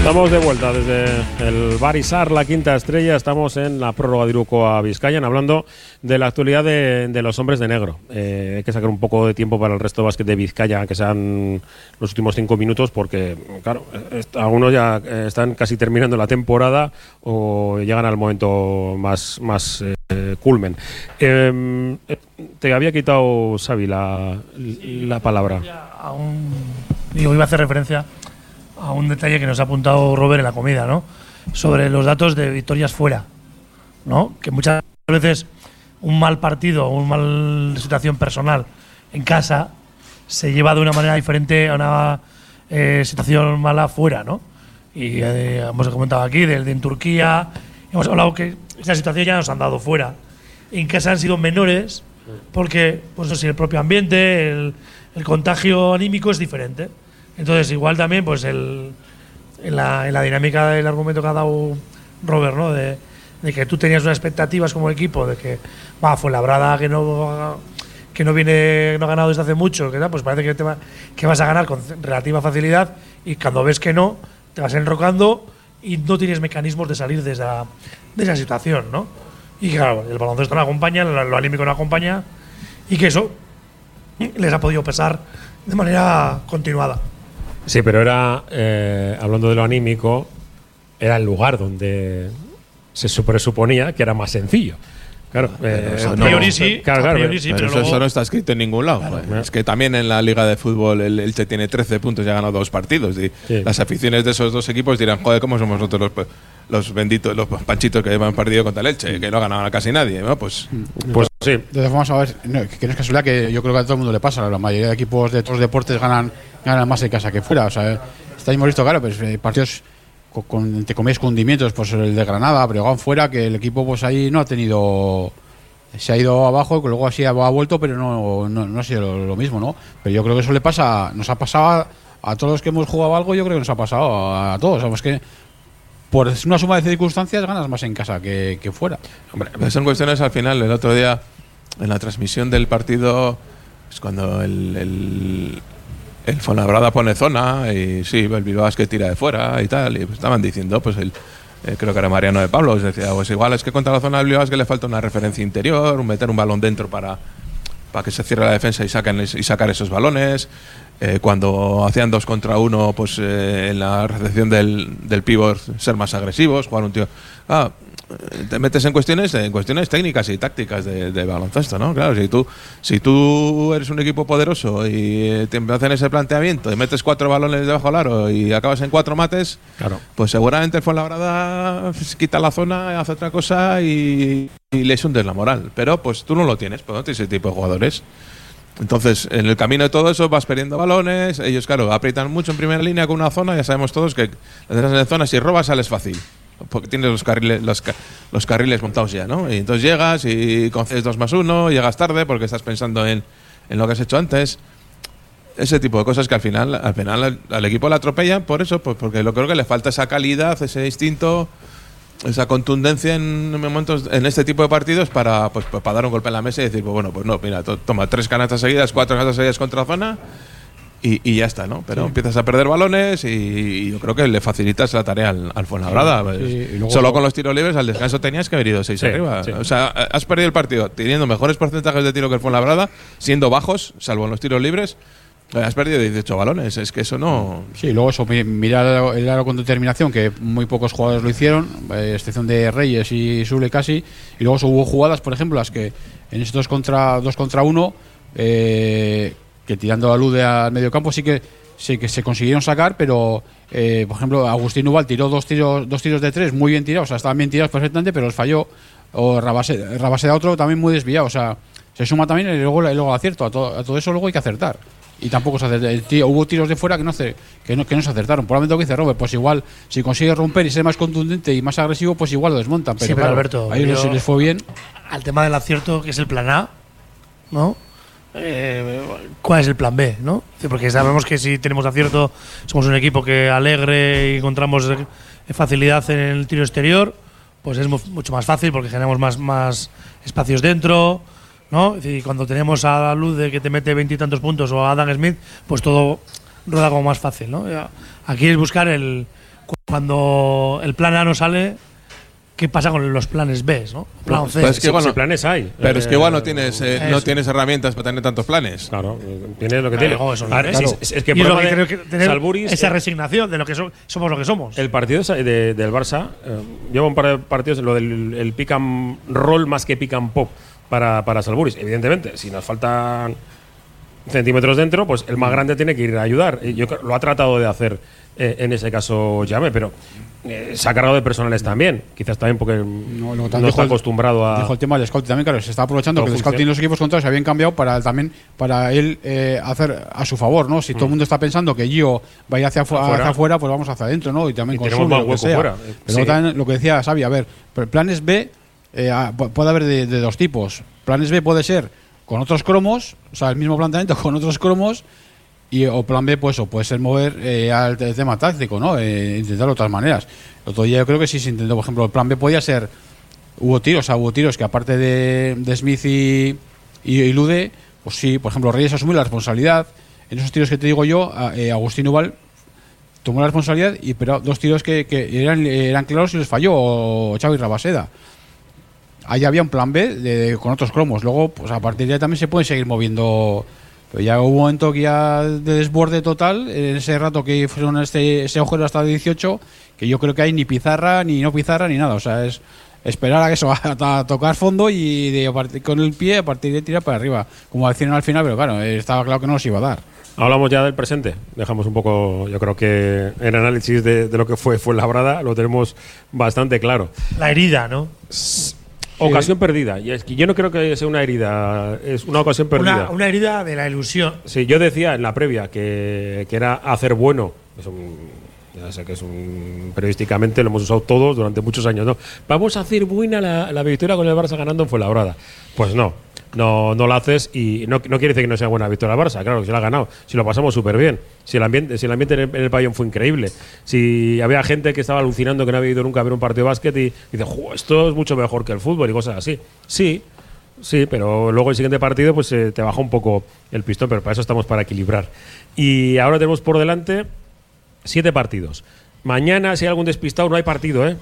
Estamos de vuelta desde el Barisar, la quinta estrella. Estamos en la prórroga de Iruko a Vizcayan, hablando de la actualidad de, los hombres de negro. Eh, hay que sacar un poco de tiempo para el resto de básquet de Vizcaya, que sean los últimos cinco minutos, porque, claro, algunos ya eh, están casi terminando la temporada o llegan al momento más, más eh, culmen. Eh, eh, te había quitado, Xavi, la, la palabra. a un- digo, iba a hacer referencia a un detalle que nos ha apuntado Robert en la comida, ¿no? Sobre los datos de victorias fuera, ¿no? Que muchas veces un mal partido o una mal situación personal en casa se lleva de una manera diferente a una eh, situación mala fuera, ¿no? Y eh, hemos comentado aquí del de en Turquía, hemos hablado que esa situación ya nos han dado fuera. En casa han sido menores porque, pues no sé, el propio ambiente, el, el contagio anímico es diferente. Entonces, igual también, pues el, en, la, en la dinámica del argumento que ha dado Robert, ¿no? De, que tú tenías unas expectativas como equipo de que, va, fue labrada que no que no viene no ha ganado desde hace mucho, que tal, pues parece que, te va- que vas a ganar con relativa facilidad y cuando ves que no, te vas enrocando y no tienes mecanismos de salir de esa, de esa situación, ¿no? Y claro, el baloncesto no acompaña, lo, lo anímico no acompaña y que eso les ha podido pesar de manera continuada. Sí, pero era, eh, hablando de lo anímico, era el lugar donde se su- presuponía que era más sencillo. Claro, eh, eso no- priori sí, claro, a claro, priori sí, pero eso, eso no está escrito en ningún lado. joder. Es que también en la Liga de Fútbol el Elche tiene 13 puntos y ha ganado dos partidos. Y Sí. Las aficiones de esos dos equipos dirán, joder, ¿cómo somos nosotros los, los benditos, los panchitos que llevan partido contra el Elche? Que no ha ganado a casi nadie. ¿no? Pues, pues sí. De todas formas, a ver, no, que no es casualidad que yo creo que a todo el mundo le pasa. La mayoría de equipos de otros deportes ganan, ganan más en casa que fuera. O sea, está hemos visto, claro, pues eh, partidos con, con, entre comillas, hundimientos, pues el de Granada, Breogán fuera, que el equipo pues ahí no ha tenido. Se ha ido abajo, y luego así ha, vuelto, pero no, no, no ha sido lo, lo mismo, ¿no? Pero yo creo que eso le pasa, nos ha pasado a, a todos los que hemos jugado algo, yo creo que nos ha pasado a, a todos. Sabemos que por una suma de circunstancias ganas más en casa que, que fuera. Hombre, pues son cuestiones al final. El otro día, en la transmisión del partido, es cuando el, el, el Fuenlabrada pone zona y sí, el Bilbao es que tira de fuera y tal. Y pues estaban diciendo, pues el. eh, creo que era Mariano de Pablo, os decía, pues igual es que contra la zona del Bilbao es que le falta una referencia interior, meter un balón dentro para, para que se cierre la defensa y, saquen, y sacar esos balones. Eh, cuando hacían dos contra uno, pues eh, en la recepción del, del pívot ser más agresivos, jugar un tío. Ah, te metes en cuestiones, en cuestiones técnicas y tácticas de, de baloncesto, ¿no? Claro, si tú, si tú eres un equipo poderoso y eh, te hacen ese planteamiento y metes cuatro balones debajo del aro y acabas en cuatro mates, Claro. pues seguramente Fuenlabrada quita la zona, hace otra cosa y, y les hundes la moral. Pero pues tú no lo tienes, pues no tienes ese tipo de jugadores. Entonces, en el camino de todo eso vas perdiendo balones. Ellos, claro, aprietan mucho en primera línea con una zona. Ya sabemos todos que en zona, si robas, sales fácil. Porque tienes los carriles, los, los carriles montados ya, ¿no? Y entonces llegas y concedes dos más uno, llegas tarde porque estás pensando en, en lo que has hecho antes. ese tipo de cosas que al final, al final al, al equipo le atropellan por eso, pues porque lo creo que le falta esa calidad, ese instinto, esa contundencia en momentos, en este tipo de partidos para, pues, pues, para dar un golpe en la mesa y decir, pues bueno, pues no, mira, to- toma tres canastas seguidas, cuatro canastas seguidas contra zona y, y ya está, ¿no? Pero Sí. empiezas a perder balones y, yo creo que le facilitas la tarea al, al Fuenlabrada. pues. Sí, y luego- Solo con los tiros libres al descanso tenías que haber ido seis Sí, arriba. O sea, has perdido el partido teniendo mejores porcentajes de tiro que el Fuenlabrada, siendo bajos, salvo en los tiros libres. Eh, Has perdido 18 balones, es que eso no. Sí, luego eso, mi- mirar el aro- con determinación, que muy pocos jugadores lo hicieron, eh, excepción de Reyes y Sule casi. Y luego hubo jugadas, por ejemplo, las que en estos contra, dos contra uno, eh, que tirando la luz de al medio campo sí que, sí que se consiguieron sacar, pero eh, por ejemplo, Agustín Ubal tiró dos tiros, dos tiros de tres muy bien tirados, o sea, estaban bien tirados perfectamente, pero los falló. O Rabase, Rabaseda otro también muy desviado, o sea, se suma también y luego, y luego acierto. A todo, a todo eso luego hay que acertar. Y tampoco se acerta. El tío- hubo tiros de fuera que no, se, que, no, que no se acertaron. Probablemente lo que dice Robert, pues igual, si consigue romper y ser más contundente y más agresivo, pues igual lo desmontan. Pero, Sí, pero claro, Alberto, a ellos les fue bien. Al tema del acierto, que es el plan A, ¿no? Eh, ¿Cuál es el plan B, no? Porque sabemos que si tenemos acierto, somos un equipo que alegre y encontramos facilidad en el tiro exterior, pues es mu- mucho más fácil porque generamos más, más espacios dentro, ¿no? Decir, cuando tenemos a la luz de que te mete veintitantos puntos o a Adam Smith, pues todo rueda como más fácil, ¿no? Aquí es buscar el. cu- Cuando el plan A no sale, ¿qué pasa con los planes B, ¿no? Plan C. Pero es que, Sí, bueno, sí, planes hay. Pero es que Eh, igual no tienes, eh, no tienes herramientas para tener tantos planes. Claro, eh, tiene lo que Claro, tiene. luego eso no A ver, es. es, es- es que Y es lo problema que de creo que tener Salburis, esa eh, resignación de lo que so- somos lo que somos. El partido de- del Barça, eh, lleva un par de partidos, lo del el pick and roll más que pick and pop para, para Salburis. Evidentemente, si nos faltan centímetros dentro, pues el más grande tiene que ir a ayudar. Yo lo ha tratado de hacer eh, en ese caso Llame, pero eh, se ha cargado de personales también. Quizás también porque no, luego está el- acostumbrado a. Dijo el tema del scouting también, claro, se está aprovechando que el scouting y los equipos contrarios se habían cambiado para también para él eh, hacer a su favor, ¿no? Si todo el mundo está pensando que Gio va a ir hacia, afu- Mm. Afuera. hacia afuera, pues vamos hacia adentro, ¿no? Y también Y tenemos más hueco fuera. Pero Sí. también lo que decía Xavi, a ver, pero planes B eh, ah, pu- puede haber de, dos tipos. Planes B puede ser con otros cromos, o sea, el mismo planteamiento con otros cromos. Y, o plan B, pues, o puede ser mover eh, al te- tema táctico, ¿no? Eh, intentarlo de otras maneras. El yo creo que sí se intentó, por ejemplo, el plan B podía ser hubo tiros, o sea, hubo tiros que aparte de, de Smith y, y, Lude, pues sí, por ejemplo, Reyes asumió la responsabilidad. En esos tiros que te digo yo, a- eh, Agustín Ubal tomó la responsabilidad, y pero dos tiros que, eran, claros y les falló, o Xavi Rabaseda. Ahí había un plan B de- con otros cromos. Luego, pues a partir de ahí también se pueden seguir moviendo. Pero ya hubo un momento que ya de desborde total, en ese rato que fueron este, ese agujero hasta 18, que yo creo que hay ni pizarra, ni no pizarra, ni nada. O sea, es esperar a que eso, a, a tocar fondo y de, con el pie a partir de tirar para arriba. Como decían al final, pero claro, eh, estaba claro que no los iba a dar. Hablamos ya del presente. Dejamos un poco, yo creo que el análisis de, de lo que fue fue Labrada lo tenemos bastante claro. La herida, ¿no? Ocasión perdida. Y es que yo no creo que sea una herida, es una ocasión perdida. Una, una herida de la ilusión. Sí, yo decía en la previa que, que era hacer bueno. Es un, ya sé que es un. Periodísticamente lo hemos usado todos durante muchos años. ¿no? Vamos a hacer buena la, la victoria con el Barça ganando en Fuenlabrada. Pues no. No, no la haces y no, no quiere decir que no sea buena victoria el Barça, claro que se la ha ganado. Si lo pasamos súper bien. Si el ambiente, si el ambiente en el, pabellón fue increíble. Si había gente que estaba alucinando que no había ido nunca a ver un partido de básquet y, dice, "Jo, esto es mucho mejor que el fútbol y cosas así. Sí, Sí, pero luego el siguiente partido pues eh, te baja un poco el pistón, pero para eso estamos para equilibrar. Y ahora tenemos por delante siete partidos. Mañana, si hay algún despistado, no hay partido, ¿eh?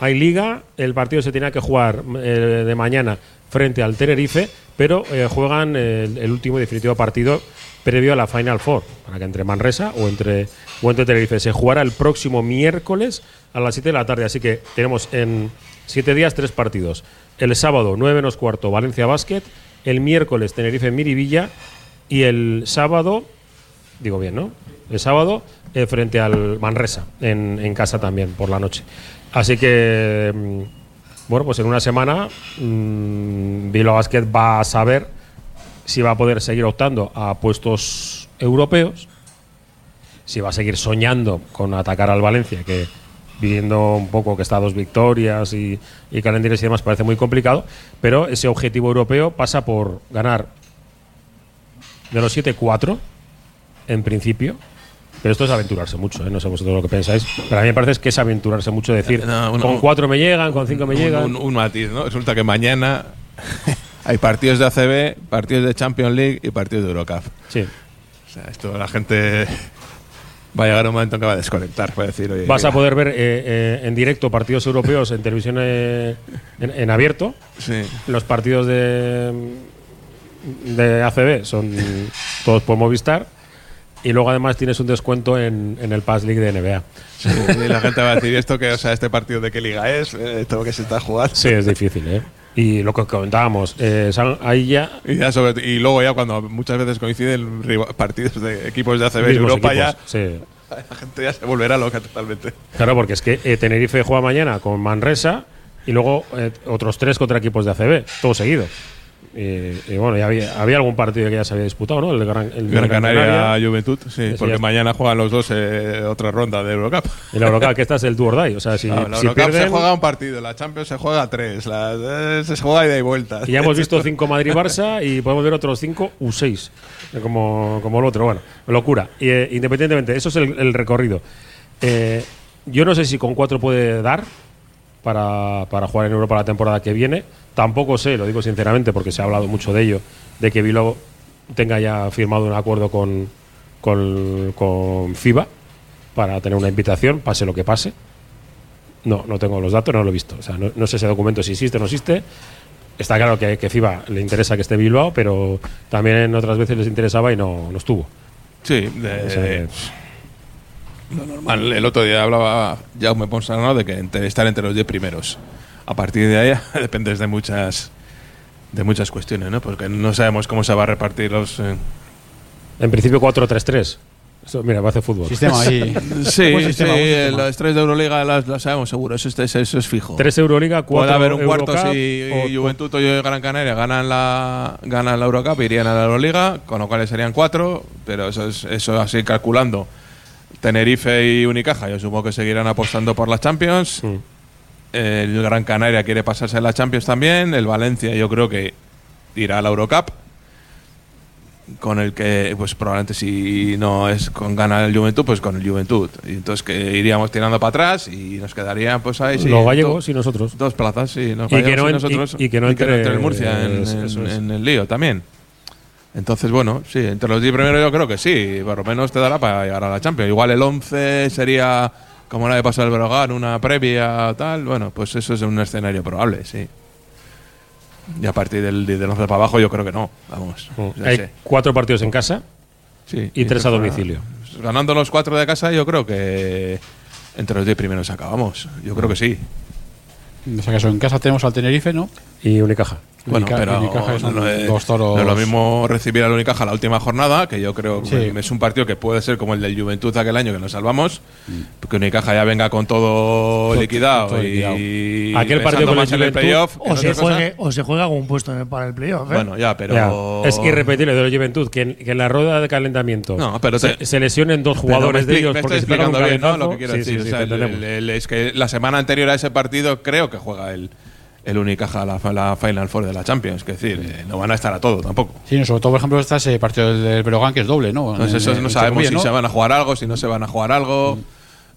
Hay liga, el partido se tenía que jugar eh, de mañana frente al Tenerife, pero eh, juegan el, último y definitivo partido previo a la Final Four, para que entre Manresa o entre, entre Tenerife. Se jugará el próximo miércoles a las 7 de la tarde, así que tenemos en siete días tres partidos. El sábado, 9 menos cuarto, Valencia Basket. El miércoles, Tenerife Miribilla. Y el sábado, digo bien, ¿no? El sábado, eh, frente al Manresa, en, en casa también, por la noche. Así que, mm, bueno, pues en una semana, mmm, Bilbao Basket va a saber si va a poder seguir optando a puestos europeos, si va a seguir soñando con atacar al Valencia, que viviendo un poco que está dos victorias y, y calendarios y demás parece muy complicado, pero ese objetivo europeo pasa por ganar de los 7, 4 en principio. Pero esto es aventurarse mucho, ¿eh? no sé vosotros lo que pensáis. Pero a mí me parece que es aventurarse mucho decir, No, con cuatro me llegan, con cinco me un, llegan. un- un matiz, ¿no? Resulta que mañana hay partidos de ACB, partidos de Champions League y partidos de Eurocup. Sí. O sea, esto la gente va a llegar un momento en que va a desconectar, va a decir, oye, Vas a poder ver eh, eh, en directo partidos europeos en televisión en, en abierto. Sí. Los partidos de, de ACB son todos por Movistar. Y luego además tienes un descuento en, en el Pass League de NBA. Sí, y la gente va a decir esto que, o sea, este partido de qué liga es, Eh, esto que se está jugando. Sí, es difícil, ¿eh? Y lo que comentábamos, eh, ahí ya Y, ya sobre- y luego ya cuando muchas veces coinciden partidos de equipos de ACB en Europa equipos, ya sí. la gente ya se volverá loca totalmente. Claro, porque es que eh, Tenerife juega mañana con Manresa y luego eh, otros tres contra equipos de ACB, todo seguido. Y, y bueno, ya había, había algún partido que ya se había disputado, ¿no? El Gran, el de Gran Canaria, Canaria. Juventud, sí, porque está. mañana juegan los dos eh, otra ronda de Eurocup. Y la Eurocup, que esta es el Tour Day. O sea, si, No, la si Eurocup se pierden. juega un partido, la Champions se juega tres, la, eh, se juega ida y vuelta. Y ya hemos visto cinco Madrid-Barça y podemos ver otros cinco U6, eh, como, como el otro. Bueno, locura. Y, eh, independientemente, eso es el, el recorrido. Eh, yo no sé si con cuatro puede dar para, para jugar en Europa la temporada que viene. Tampoco sé, lo digo sinceramente, porque se ha hablado mucho de ello, de que Bilbao tenga ya firmado un acuerdo con, con, con FIBA para tener una invitación, pase lo que pase. No, no tengo los datos, no lo he visto. O sea, no, no sé ese documento si existe o no existe. Está claro que, que FIBA le interesa que esté Bilbao, pero también otras veces les interesaba y no, no estuvo. Sí, de- O sea que- lo normal. El otro día hablaba Jaume Ponsarnau de que entre- estar entre los 10 primeros. A partir de ahí dependes de muchas de muchas cuestiones, ¿no? Porque no sabemos cómo se va a repartir los eh, En principio 4-3-3. Eso, mira, va a hacer fútbol. Sistema ahí. Sí, Buen sí, sistema, buen sistema. las tres de Euroliga las, las sabemos seguro, eso, es- eso es fijo. Tres Euroliga, cuatro Puede haber un cuarto Eurocup, si o- Juventud o Gran Canaria ganan la ganan la Eurocup, irían a la Euroliga, con lo cual serían cuatro, pero eso es eso así calculando. Tenerife y Unicaja, yo supongo que seguirán apostando por las Champions. Mm. El Gran Canaria quiere pasarse a la Champions también. El Valencia, yo creo que irá a la Eurocup. Con el que, pues probablemente si no es con gana el Juventud, pues con el Juventud. Y entonces que iríamos tirando para atrás y nos quedarían, pues ahí sí, Los gallegos y nosotros. Dos plazas, sí. Los Y que no y en- nosotros. y- y que no entre- el Murcia en, en el lío también. Entonces, bueno, sí, entre los 10 primeros yo creo que sí. Por lo menos te dará para llegar a la Champions. Igual el 11 sería, como la de pasar el Brogan, una previa tal. Bueno, pues eso es un escenario probable, sí. Y a partir del, del 11 para abajo yo creo que no. Vamos. Ya Hay sé. cuatro partidos en casa Sí, y tres a domicilio. Ganando los cuatro de casa yo creo que entre los 10 primeros acabamos. Yo creo que sí. En ese caso, en casa tenemos al Tenerife, ¿no? Y Unicaja. Bueno, Unica- pero Unicaja no, es- dos toros. no es lo mismo recibir al Unicaja la última jornada, que yo creo Sí. que es un partido que puede ser como el del Juventud aquel año que nos salvamos, Mm. porque Unicaja ya venga con todo, Todo- liquidado todo y. Aquel partido con más el en el Juventud, playoff O se, juegue, o se juega con un puesto para el playoff. ¿eh? Bueno, ya, pero Ya, Es irrepetible de la Juventud que en, que en la rueda de calentamiento No, pero se, te- se lesionen dos jugadores me de ellos me porque estoy se bien, ¿no? Lo que quiero Sí, decir. sí, O sí, sea, te el- el- es que la semana anterior a ese partido creo que juega el, el Unicaja la, la Final Four de la Champions. Es decir, eh, no van a estar a todo tampoco. Sí, no, sobre todo, por ejemplo, está ese partido del, Breogán que es doble, ¿no? Entonces, En- eso no sabemos si Segovia, se ¿no? van a jugar algo, si no se van a jugar algo.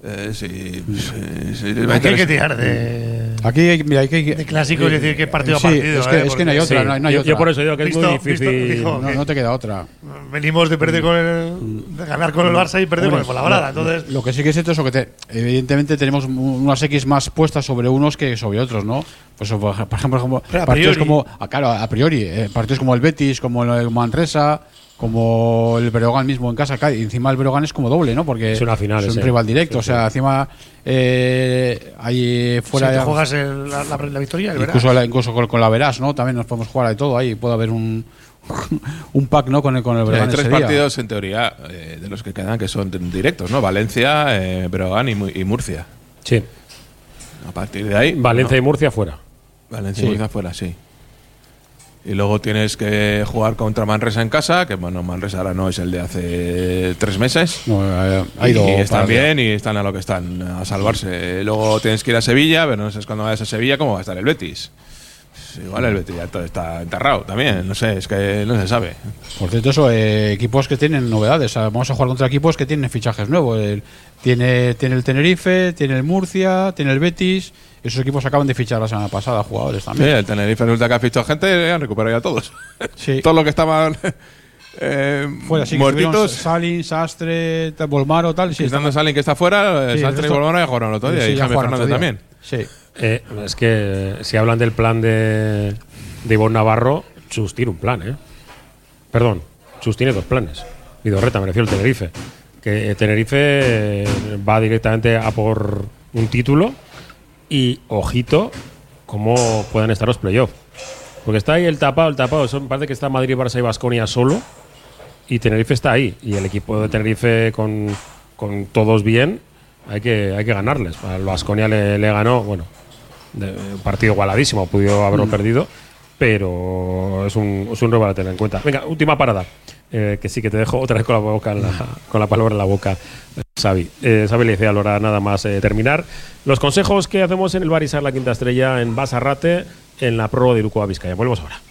Eh, sí, sí, sí, Aquí hay que tirar de, Aquí, hay- mira, aquí hay que. de clásicos y decir que partido Sí, a partido. es que, ¿eh? es que no hay otra, Sí, no hay, no hay yo, otra. yo por eso digo que es Visto- muy visto- difícil. dijo- No, no te queda otra. Venimos de perder con el, de ganar con el Barça y perder con el Fuenlabrada. Entonces, Lo que sí que es cierto es que te- evidentemente tenemos unas X más puestas sobre unos que sobre otros, ¿no? Pues por ej- por ejemplo, como partidos como ah, claro, a priori, eh, partidos como el Betis, como el Manresa, como el Breogán mismo en casa, y encima el Breogán es como doble, ¿no? Porque Es una final, es un rival directo, Sí, o sea, encima eh, ahí fuera si te juegas el- la, la- la victoria, el incluso, la- incluso con, con la Verás, ¿no? También nos podemos jugar de todo ahí, puede haber un un pack, ¿no? Con el con el Sí, hay Breogán tres ese día. partidos en teoría eh, de los que quedan que son directos, ¿no? Valencia, eh, Breogán y, y Murcia. Sí. A partir de ahí. Valencia y Murcia fuera. Valencia Sí. y Murcia fuera, sí. Y luego tienes que jugar contra Manresa en casa, que bueno, Manresa ahora no es el de hace tres meses. No, eh, ha ido y están bien y están a lo que están, a salvarse. Luego tienes que ir a Sevilla, pero no sabes cuándo vayas a Sevilla cómo va a estar el Betis. Igual el Betis ya todo está enterrado también, no sé, es que no se sabe. Por cierto, eso, eh, equipos que tienen novedades. Ah, Vamos a jugar contra equipos que tienen fichajes nuevos. El- tiene, tiene el Tenerife, tiene el Murcia, tiene el Betis. Esos equipos acaban de fichar la semana pasada jugadores Sí, también. el Tenerife resulta que ha fichado gente, han recuperado ya todos. Sí. Todos los que estaban eh, Fuera, sí, muertitos. Salin, Sastre, tal, Volmaro, tal. Sí, estaban- Salin que está fuera, Sí, el Saltre y Bolmaro ya jugaron el otro día. Sí, y Jaime Fernández otro día. también. Sí. Eh, es que si hablan del plan de, de Ivonne Navarro, Chus tiene un plan, ¿eh? Perdón, Chus tiene dos planes. Vidorreta, me refiero al Tenerife. Que eh, Tenerife eh, va directamente a por un título y, ojito, cómo puedan estar los playoffs. Porque está ahí el tapado, el tapado. Eso me parece que está Madrid, Barça y Basconia solo. Y Tenerife está ahí. Y el equipo de Tenerife con, con todos bien, hay que, hay que ganarles. Al Basconia le, le ganó, bueno, de- un partido igualadísimo, pudo haberlo perdido, pero es un, es un rival a tener en cuenta. Venga, última parada, eh, que sí que te dejo otra vez con la, boca con la palabra en la boca, Xavi. Eh, le decía a Lora nada más eh, terminar. Los consejos que hacemos en el Barisar La Quinta Estrella en Basarrate, en la prórroga de Iruko a Vizcaya. Volvemos ahora.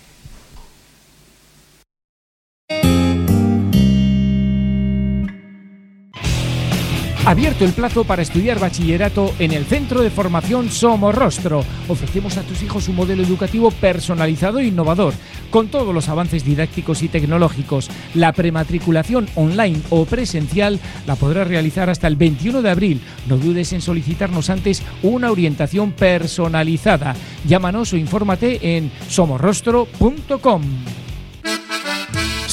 Abierto el plazo para estudiar bachillerato en el Centro de Formación Somorrostro. Ofrecemos a tus hijos un modelo educativo personalizado e innovador, con todos los avances didácticos y tecnológicos. La prematriculación online o presencial la podrás realizar hasta el 21 de abril. No dudes en solicitarnos antes una orientación personalizada. Llámanos o infórmate en somorrostro.com.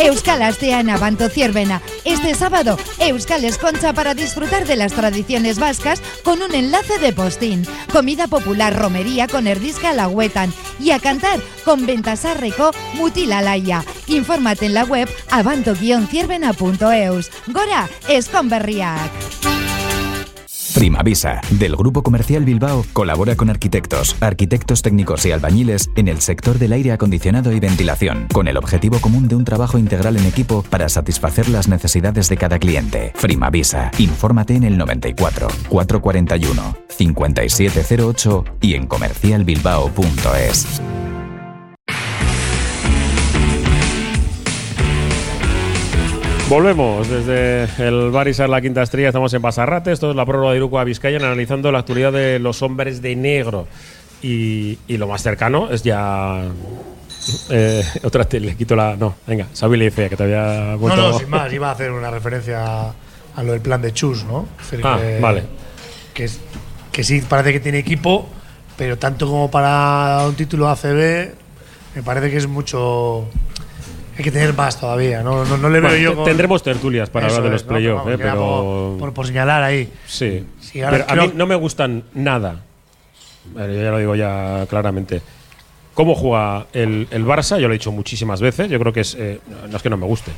Euskal Asteana Banto Ciervena. Este sábado, Euskal Esconcha para disfrutar de las tradiciones vascas con un enlace de postín. Comida popular, romería con erdisca la huetan. Y a cantar con Ventasarreco Mutila Laia. Infórmate en la web abanto-ciervena.eus. Gora, Esconberriac. Primavisa, del Grupo Comercial Bilbao, colabora con arquitectos, arquitectos técnicos y albañiles en el sector del aire acondicionado y ventilación, con el objetivo común de un trabajo integral en equipo para satisfacer las necesidades de cada cliente. Primavisa, infórmate en el 94 441 5708 y en comercialbilbao.es. Volvemos desde el Barisar La Quinta Estrella, estamos en Pasarrate, esto es la prórroga de Iruko a Vizcaya, analizando la actualidad de los hombres de negro. Y, y lo más cercano es ya... Eh, otra vez le quito la... No, venga, Xavi le dice que te había No, vuelto... no, sin más, iba a hacer una referencia a lo del plan de Chus, ¿no? Es decir, Ah, que, vale. Que, que sí, parece que tiene equipo, pero tanto como para un título ACB, me parece que es mucho. Hay que tener más todavía, ¿no? No, no le veo Bueno, yo. con- tendremos tertulias para Eso hablar de los playoffs, eh, pero... Por, por- por señalar ahí. Sí. Pero a mí no me gustan nada. Bueno, yo ya lo digo ya claramente. ¿Cómo juega el, el Barça? Yo lo he dicho muchísimas veces. Yo creo que es. eh, no es que no me guste.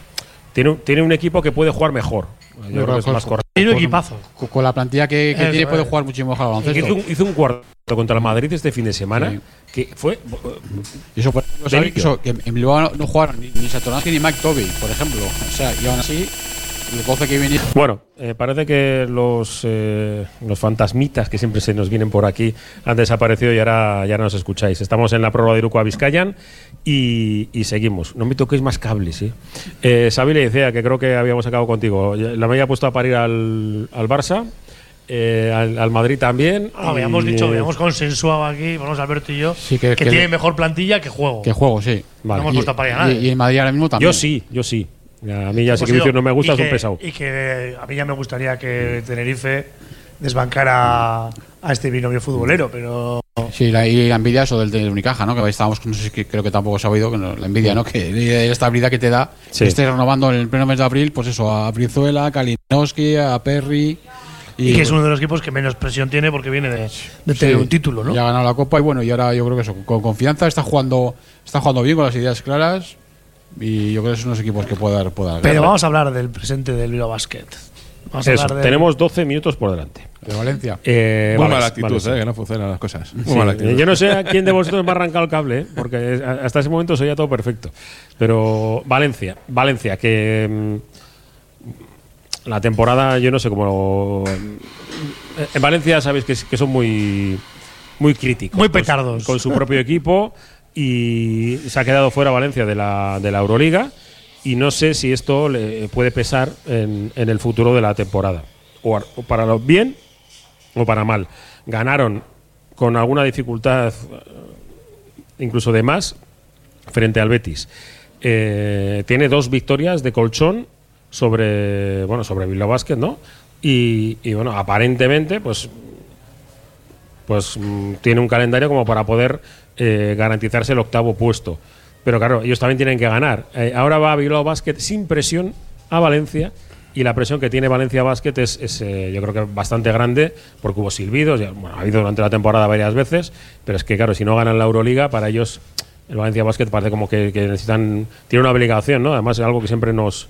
Tiene, tiene un equipo que puede jugar mejor. Yo creo que es más correcto. Tiene un equipazo. Con, con la plantilla que, que tiene puede jugar muchísimo mejor al baloncesto. hizo, un, hizo un cuarto contra el Madrid este fin de semana Sí. que fue Y eso. Delicio. Eso, que en Bilbao no, no jugaron ni, ni Satoransky ni Mike Toby, por ejemplo. O sea, y aún así, los 12 que vinieron. Bueno, eh, parece que los, eh, los fantasmitas que siempre se nos vienen por aquí han desaparecido y ahora ya nos escucháis. Estamos en la prueba de Iruko a Vizcayan y, y seguimos. No me toquéis más cables, ¿sí? Eh, Xavi le decía que creo que habíamos acabado contigo. La me había puesto a parir al, al Barça, eh, al, al Madrid también. Ah, habíamos y, dicho, eh, habíamos consensuado aquí, vamos Alberto y yo, Sí, que- que, que tiene le- mejor plantilla que juego. Que juego, sí. No hemos Y- puesto a parir a y, nadie. y en Madrid ahora mismo también. Yo sí, yo sí. A mí ya sé Hemos que Vicius no me gusta, y es un pesado. Y que a mí ya me gustaría que Tenerife desbancara a este binomio futbolero, pero Sí, la, y la envidia eso del, del Unicaja, ¿no? Que estábamos, no sé si que- creo que tampoco se ha oído, que no- la envidia, ¿no? Que la estabilidad que te da, Sí. que estés renovando en el pleno mes de abril, pues eso, a Brizuela, a Kalinowski, a Perry. y, que es uno de los equipos que menos presión tiene porque viene de, de tener Sí, un título, ¿no? Ya ha ganado la Copa y bueno, y ahora yo creo que eso, con confianza está jugando, está jugando bien con las ideas claras y yo creo que son unos equipos que puede dar, puede dar Pero vamos a hablar del presente del Bilbao Basket. Vamos a Eso, hablar de- tenemos 12 minutos por delante. De Valencia. Eh, Muy vale, mala actitud, vale, sí. eh, que no funcionan las cosas. Muy Sí, mala actitud. yo no sé a quién de vosotros me ha arrancado el cable, eh, porque hasta ese momento sería todo perfecto. Pero Valencia, Valencia, que mm, la temporada, yo no sé cómo. eh, En Valencia sabéis que, que son muy, muy críticos. Muy petardos. Con, su propio equipo y se ha quedado fuera Valencia de la, de la Euroliga. Y no sé si esto le puede pesar en, en el futuro de la temporada. O, o para lo bien o para mal. Ganaron con alguna dificultad, eh, incluso de más, frente al Betis. Eh, tiene dos victorias de colchón sobre bueno sobre Bilbao Basket, ¿no? Y, y, bueno, aparentemente, pues pues mm, tiene un calendario como para poder eh, garantizarse el octavo puesto. Pero claro, ellos también tienen que ganar. Ahora va Bilbao Basket sin presión a Valencia y la presión que tiene Valencia Basket es, es, eh, yo creo que bastante grande porque hubo silbidos, ya, bueno, ha habido durante la temporada varias veces, pero es que claro, si no ganan la Euroliga, para ellos el Valencia Basket parece como que, que necesitan, tiene una obligación, ¿no? Además es algo que siempre nos,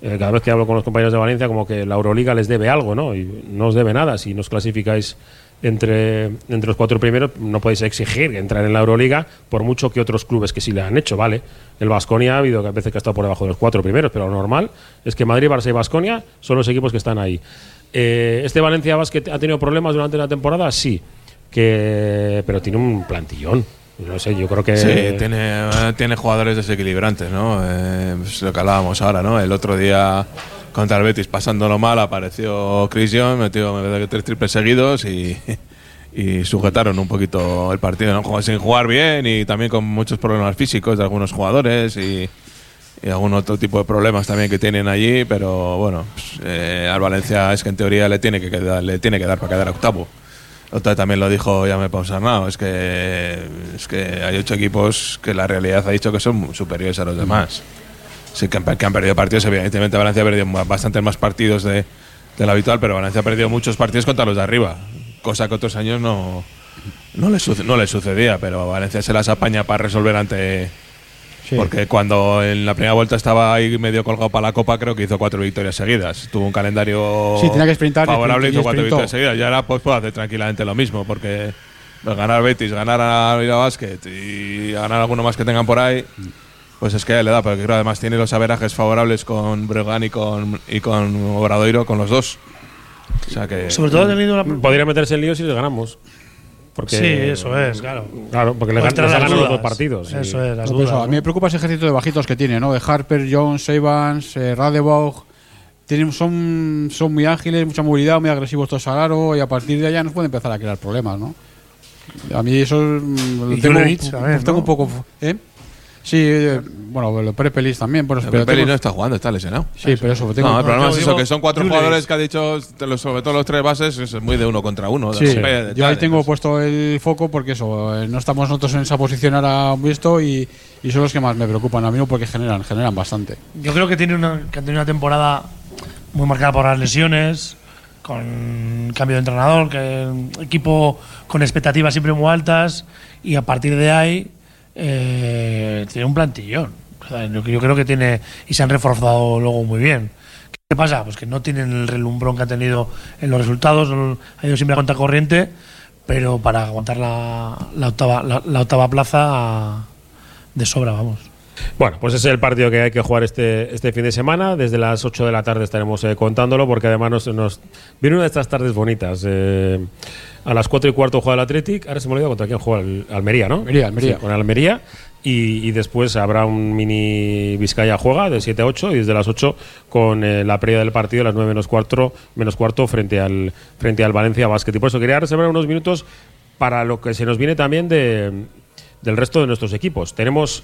eh, cada vez que hablo con los compañeros de Valencia, como que la Euroliga les debe algo, ¿no? Y no os debe nada. Si nos clasificáis entre, entre los cuatro primeros, no podéis exigir entrar en la Euroliga, por mucho que otros clubes que sí le han hecho, ¿vale? El Vasconia ha habido veces que ha estado por debajo de los cuatro primeros, pero lo normal es que Madrid, Barça y Vasconia son los equipos que están ahí. Eh, ¿Este Valencia Basket ha tenido problemas durante la temporada? Sí. Que, pero tiene un plantillón. No sé, yo creo que. Sí, tiene, eh, tiene jugadores desequilibrantes, ¿no? Eh, pues lo que hablábamos ahora, ¿no? El otro día contra el Betis, pasándolo mal, apareció Chris Young, metió tres triples seguidos y, sujetaron un poquito el partido, ¿no? Sin jugar bien y también con muchos problemas físicos de algunos jugadores y, algún otro tipo de problemas también que tienen allí, pero bueno, pues, eh, al Valencia es que en teoría le tiene que quedar, le tiene que dar para quedar octavo. Otra también lo dijo ya me Pausarnao, es que es que hay ocho equipos que la realidad ha dicho que son superiores a los demás. Sí que han, que han perdido partidos, evidentemente Valencia ha perdido bastantes más partidos de, de lo habitual, pero Valencia ha perdido muchos partidos contra los de arriba, cosa que otros años no, no, le, no le sucedía, pero Valencia se las apaña para resolver ante... Porque cuando en la primera vuelta estaba ahí medio colgado para la Copa, creo que hizo cuatro victorias seguidas. Tuvo un calendario Sí, tenía que sprintar y favorable y hizo cuatro victorias seguidas. Y ahora pues puede hacer tranquilamente lo mismo, porque ganar Betis, ganar a Vila Basket y ganar alguno más que tengan por ahí, pues es que le da. Porque creo además tiene los averajes favorables con Breogán y con, y con Obradoiro, con los dos. O sea que. Sobre todo ha tenido una. Podría meterse en lío si les ganamos. Porque, Sí, eso es, claro. Claro, porque le les las ganan los dos partidos. y- Eso es, las eso, a mí me preocupa ese ejército de bajitos que tiene, ¿no? De Harper, Jones, Evans, eh, Radebog. Tienen, son, son muy ágiles, mucha movilidad, muy agresivos todos al aro y a partir de allá nos puede empezar a crear problemas, ¿no? A mí eso mm, lo tengo, también, tengo ¿no? un poco... ¿eh? Sí, eh, bueno, el Prepelis también. Bueno, pero Peli tengo- no está jugando, está lesionado. Sí, pero eso, tengo- no, el problema es eso, digo que son cuatro jugadores que ha dicho, los- sobre todo los tres bases, es muy de uno contra uno. de Sí, yo ahí tengo puesto el foco porque eso, eh, no estamos nosotros en esa posición ahora visto y, y son los que más me preocupan a mí porque generan, generan bastante. Yo creo que tiene una, que han tenido una temporada muy marcada por las lesiones, con cambio de entrenador, que equipo con expectativas siempre muy altas y a partir de ahí eh, tiene un plantillón. O sea, yo, creo que tiene y se han reforzado luego muy bien. ¿Qué pasa? Pues que no tienen el relumbrón que han tenido en los resultados, ha ido siempre a contracorriente, pero para aguantar la, octava, la octava plaza de sobra, vamos. Bueno, pues ese es el partido que hay que jugar este, este fin de semana. Desde las 8 de la tarde estaremos eh, contándolo, porque además nos, nos- viene una de estas tardes bonitas. eh, a las 4 y cuarto juega el Athletic. Ahora se me olvidó contra quién juega el Almería, ¿no? Almería, Almería. Sí, con Almería. Y, y después habrá un mini Vizcaya juega de 7 a 8 y desde las 8 con eh, la previa del partido a las 9 menos cuarto, menos cuarto frente al, frente al Valencia Basket. Y por eso quería reservar unos minutos para lo que se nos viene también de, del resto de nuestros equipos. Tenemos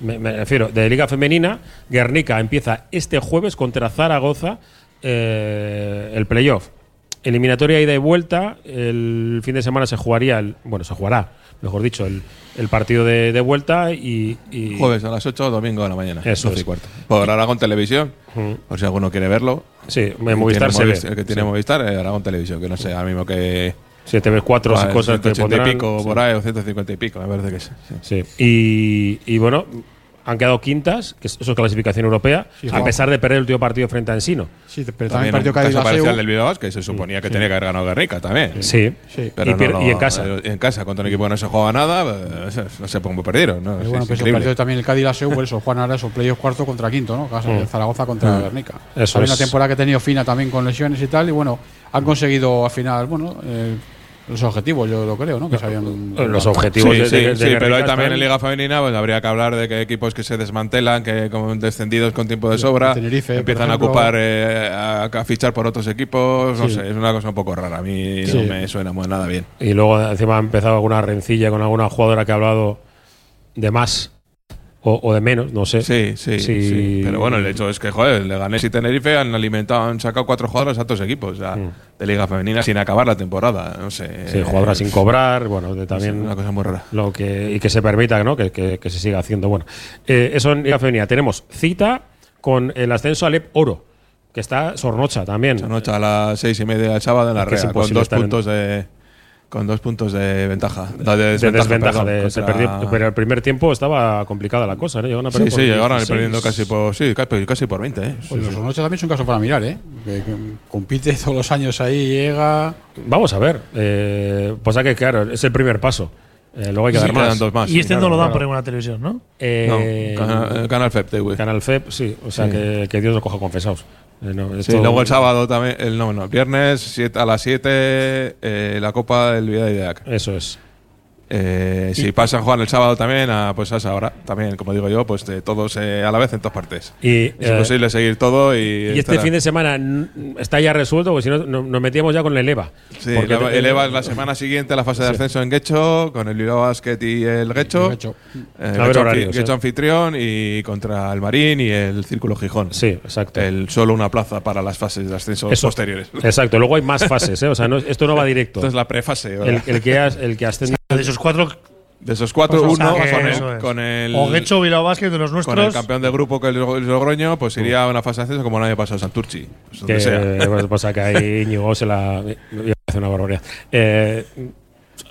me, me refiero, de Liga Femenina, Guernica empieza este jueves contra Zaragoza eh, el playoff. Eliminatoria ida y vuelta. El fin de semana se jugaría, el, bueno, se jugará, mejor dicho, el, el partido de, de vuelta y, y- Jueves a las 8, domingo a la mañana. Eso 12 y es. cuarto. Por Aragón Televisión, por si alguno quiere verlo. Sí, que Movistar se ve. El que tiene Sí. Movistar, eh, Aragón Televisión, que no sé, ahora mismo que. Sí, TV4 y cosas que 180 y pico sí. por ahí, o 150 y pico, me parece que es. Sí. Sí. Y, y bueno, han quedado quintas, que es- eso es clasificación europea, Sí, a pesar de perder el último partido frente a Ensino. Sí, pero También también partido un Laseu. del Bilbao, que se suponía que Sí. tenía que haber ganado Guernica también. Sí. Sí. Pero Y pier- no, y en casa. eh, En casa, contra un equipo que no se juega nada, eh, no sé cómo perdieron. ¿no? Y Sí, bueno, es pues también el Cádiz por eso Juan Aras, playoff cuarto contra quinto, ¿no? Casa- Mm. Zaragoza contra Mm. Guernica. Eso También es. una temporada que ha tenido fina también con lesiones y tal, y bueno, han conseguido al final, bueno, eh, los objetivos, yo lo creo, ¿no? Que se habían. Los objetivos Sí, de- sí, de- de sí, pero hay también en Liga Femenina pues habría que hablar de que equipos que se desmantelan, que como descendidos con tiempo de sobra, Tenerife, empiezan a ocupar, eh, a, a fichar por otros equipos, no Sí. sé, es una cosa un poco rara. A mí Sí. no me suena muy nada bien. Y luego encima ha empezado alguna rencilla con alguna jugadora que ha hablado de más o, o de menos, no sé. Sí, sí, Sí. sí. Pero bueno, el hecho es que, joder, Leganés y Tenerife han alimentado, han sacado cuatro jugadores a otros equipos o sea, de Liga Femenina sin acabar la temporada. No sé. Mm. Sí, jugadoras sin cobrar, bueno, de también una cosa muy rara. lo que y que se permita, ¿no? Que, que- que se siga haciendo. Bueno, eh, eso en Liga Femenina. Tenemos cita con el ascenso a Lep Oro, que está Sornocha también. Esta noche a las seis y media del sábado en la Es que es Rea, con dos en- puntos de con dos puntos de ventaja. De, de desventaja. perdón, de- se contra- perdió- pero el primer tiempo estaba complicada la cosa, ¿no? Llegaron a Sí, perder sí, por llegaron 16. perdiendo casi por, sí, casi, por 20. ¿eh? Pues los Onoche también es un caso para mirar, ¿eh? Que, que compite todos los años ahí, llega. Vamos a ver. Eh, pues que, claro, es el primer paso. Eh, luego hay que Sí, dar más. dos más. Y este Claro, no lo dan claro. por ninguna televisión, ¿no? Eh, No, Canal, Canal FEP TV. Canal FEP, sí. O sea, Sí. que, que Dios nos coja confesados. Eh, no, Sí, luego el sábado también, el, no, no, el viernes siete- a las 7 eh, la Copa del Vida de Ideac. Eso es. Eh, si pasan Juan el sábado también, a, pues a esa hora, también, como digo yo, pues de todos eh, a la vez en todas partes. Y, es eh, imposible seguir todo y. Y este fin de semana está ya resuelto, porque si no no- nos metíamos ya con el EVA. Sí, el, te- el EVA es la semana siguiente a la fase de Sí. ascenso en Guecho, con el Bilbao Basket y el Guecho. Guecho. Eh, A Guecho, eh. anfitrión y contra el Marín y el Círculo Gijón. Sí, exacto. El, solo una plaza para las fases de ascenso Eso. posteriores. Exacto, luego hay más fases, ¿eh? O sea, no- esto no va directo. Esto es la prefase. el, el que el que ascendido. De esos cuatro. De esos cuatro, Pues, uno con, el, con el. O Guecho Bilbao Basket de los con el nuestros. campeón de grupo que es Logroño, pues iría a una fase de ascenso como el año pasado Santurchi. Pues Que sea. pues, pasa que ahí Íñigo se la. Hacer una barbaridad. Eh,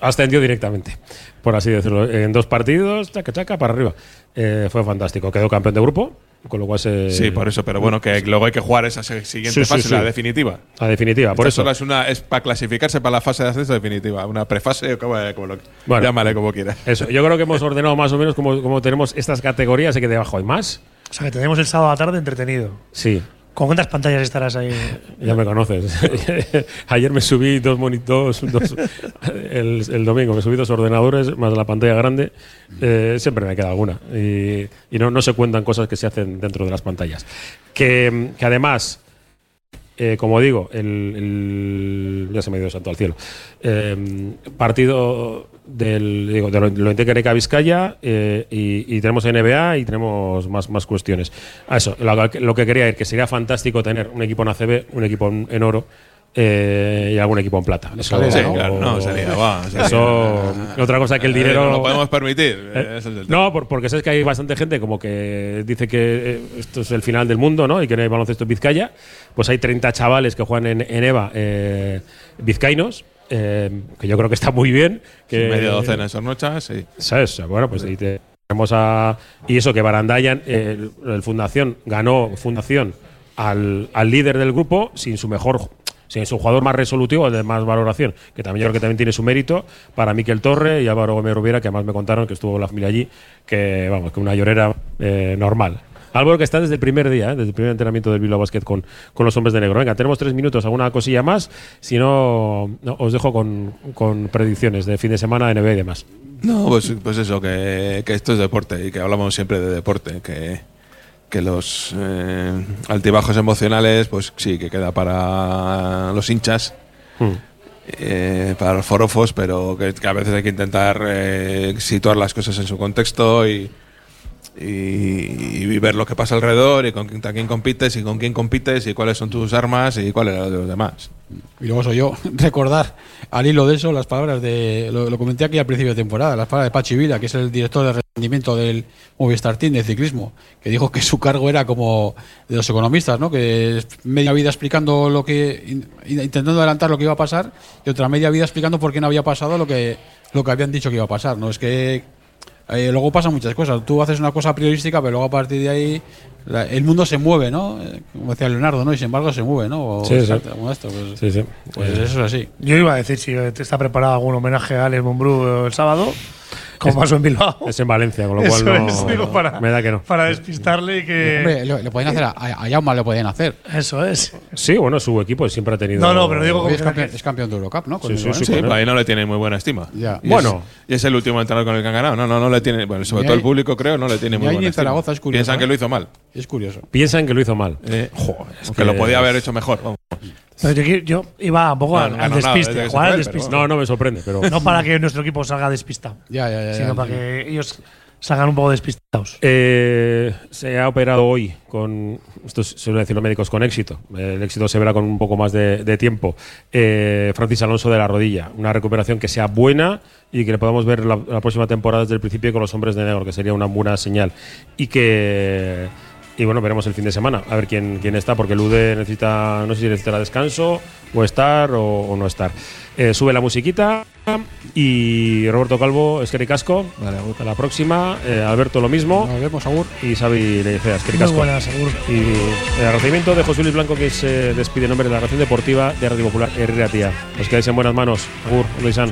ascendió directamente, por así decirlo. En dos partidos, chaca, chaca, para arriba. Eh, fue fantástico. Quedó campeón de grupo, con lo cual se. Sí, por eso, pero bueno, que luego hay que jugar esa siguiente Sí, fase, sí. la definitiva. La definitiva, por Esta eso. solo es una es para clasificarse para la fase de ascenso definitiva, una prefase, como, como lo, Bueno. llámale como quieras. Eso, yo creo que hemos ordenado más o menos como, como tenemos estas categorías y que debajo hay más. O sea, que tenemos el sábado a la tarde entretenido. Sí, ¿Con cuántas pantallas estarás ahí? ya me conoces. Ayer me subí dos monitores, el, domingo me subí dos ordenadores más la pantalla grande. Eh, siempre me queda alguna. Y, y no, se cuentan cosas que se hacen dentro de las pantallas. Que, además, eh, como digo, el, ya se me ha ido santo al cielo. Eh, partido del digo, de lo, lo Intereca Vizcaya eh, y, y tenemos NBA y tenemos más, más cuestiones. A eso, lo, que- lo que quería decir, que sería fantástico tener un equipo en ACB, un equipo en, en oro eh, y algún equipo en plata. Eso, Sí, claro, no, sería, va, sería- eso, otra cosa que el Eh, dinero. no lo podemos permitir. Eh, es el no, por- porque sabes que hay bastante gente como que dice que eh, esto es el final del mundo, ¿no? Y que no hay baloncesto en Vizcaya. Pues hay 30 chavales que juegan en, en EVA vizcaínos, eh, que yo creo que está muy bien. Que, Sí, media docena en Sornocha, sí. ¿Sabes? Bueno, pues ahí tenemos a. Y eso, que Barandayan, el, el Fundación, ganó Fundación al, al líder del grupo sin su mejor sin su jugador más resolutivo, el de más valoración, que también yo creo que también tiene su mérito, para Miquel Torre y Álvaro Gómez Rubiera, que además me contaron que estuvo la familia allí, que vamos, que una llorera eh, normal. Álvaro que está desde el primer día, ¿eh? desde el primer entrenamiento del Bilbao Basket con, con los hombres de negro. Venga, tenemos tres minutos, alguna cosilla más. Si no, no, os dejo con, con predicciones de fin de semana, NBA y demás. No, pues, pues eso, que, que esto es deporte y que hablamos siempre de deporte, que, que los eh, altibajos emocionales, pues sí, que queda para los hinchas, Hmm. eh, para los forofos, pero que, que a veces hay que intentar eh, situar las cosas en su contexto y, y, y ver lo que pasa alrededor y con quién, a quién compites y con quién compites y cuáles son tus armas y cuáles las de los demás. Y luego soy yo recordar al hilo de eso las palabras de. Lo, lo comenté aquí al principio de temporada, las palabras de Pachi Vila, que es el director de rendimiento del Movistar Team de ciclismo, que dijo que su cargo era como de los economistas, ¿no? Que media vida explicando lo que. in- intentando adelantar lo que iba a pasar y otra media vida explicando por qué no había pasado lo que, lo que habían dicho que iba a pasar, ¿no? Es que. Eh, luego pasan muchas cosas. Tú haces una cosa priorística, pero luego a partir de ahí la- el mundo se mueve, ¿no? Eh, Como decía Leonardo, ¿no? Y sin embargo se mueve, ¿no? O Sí, sí. salta, como esto, pues- Sí, sí. pues Eh, eso es así. Yo iba a decir si está preparado algún homenaje a Alex Mumbrú el sábado, como pasó en Bilbao. Es en Valencia, con lo cual no, es, digo, para, me da que no. para despistarle y que. Hombre, le, le podían hacer a, a Jaume, le podían hacer. Eso es. Sí, bueno, su equipo siempre ha tenido. No, no, pero digo como es, campeón, es campeón de Eurocup, ¿no? Con Sí, sí, sí, él. ahí no le tiene muy buena estima. Ya. Y Bueno. es, y es el último entrenador con el que han ganado. No, no, no le tiene. Bueno, sobre todo el público, creo, no le tiene muy buena estima. Zaragoza, es curioso, Piensan ¿eh? que lo hizo mal. Es curioso. Piensan que lo hizo mal. Eh, Joder, es que lo podía haber hecho mejor. vamos. Pero yo, yo iba un poco No, al, no al nada, despiste, se jugar al él, pero despiste. No, no me sorprende, pero. No para que nuestro equipo salga despistado, Ya, ya, ya. sino ya. para que ellos salgan un poco despistados. Eh, se ha operado hoy con, esto suelen decir los médicos, con éxito. El éxito se verá con un poco más de, de tiempo. Eh, Francis Alonso de la rodilla. Una recuperación que sea buena y que le podamos ver la, la próxima temporada desde el principio con los hombres de negro, que sería una buena señal. Y que. Y bueno, veremos el fin de semana, a ver quién, quién está, porque el UD necesita, no sé si necesitará descanso, o estar o, o no estar. Eh, sube la musiquita y Roberto Calvo, Esqueri Casco. Hasta la próxima. Eh, Alberto, lo mismo. Nos vemos, Agur. Y Xavi le dice Esqueri Muy Casco. buena, seguro. Y el agradecimiento de José Luis Blanco, que se despide en nombre de la Relación Deportiva de Radio Popular Herrera Tía. Os quedáis en buenas manos. Agur, Luisán.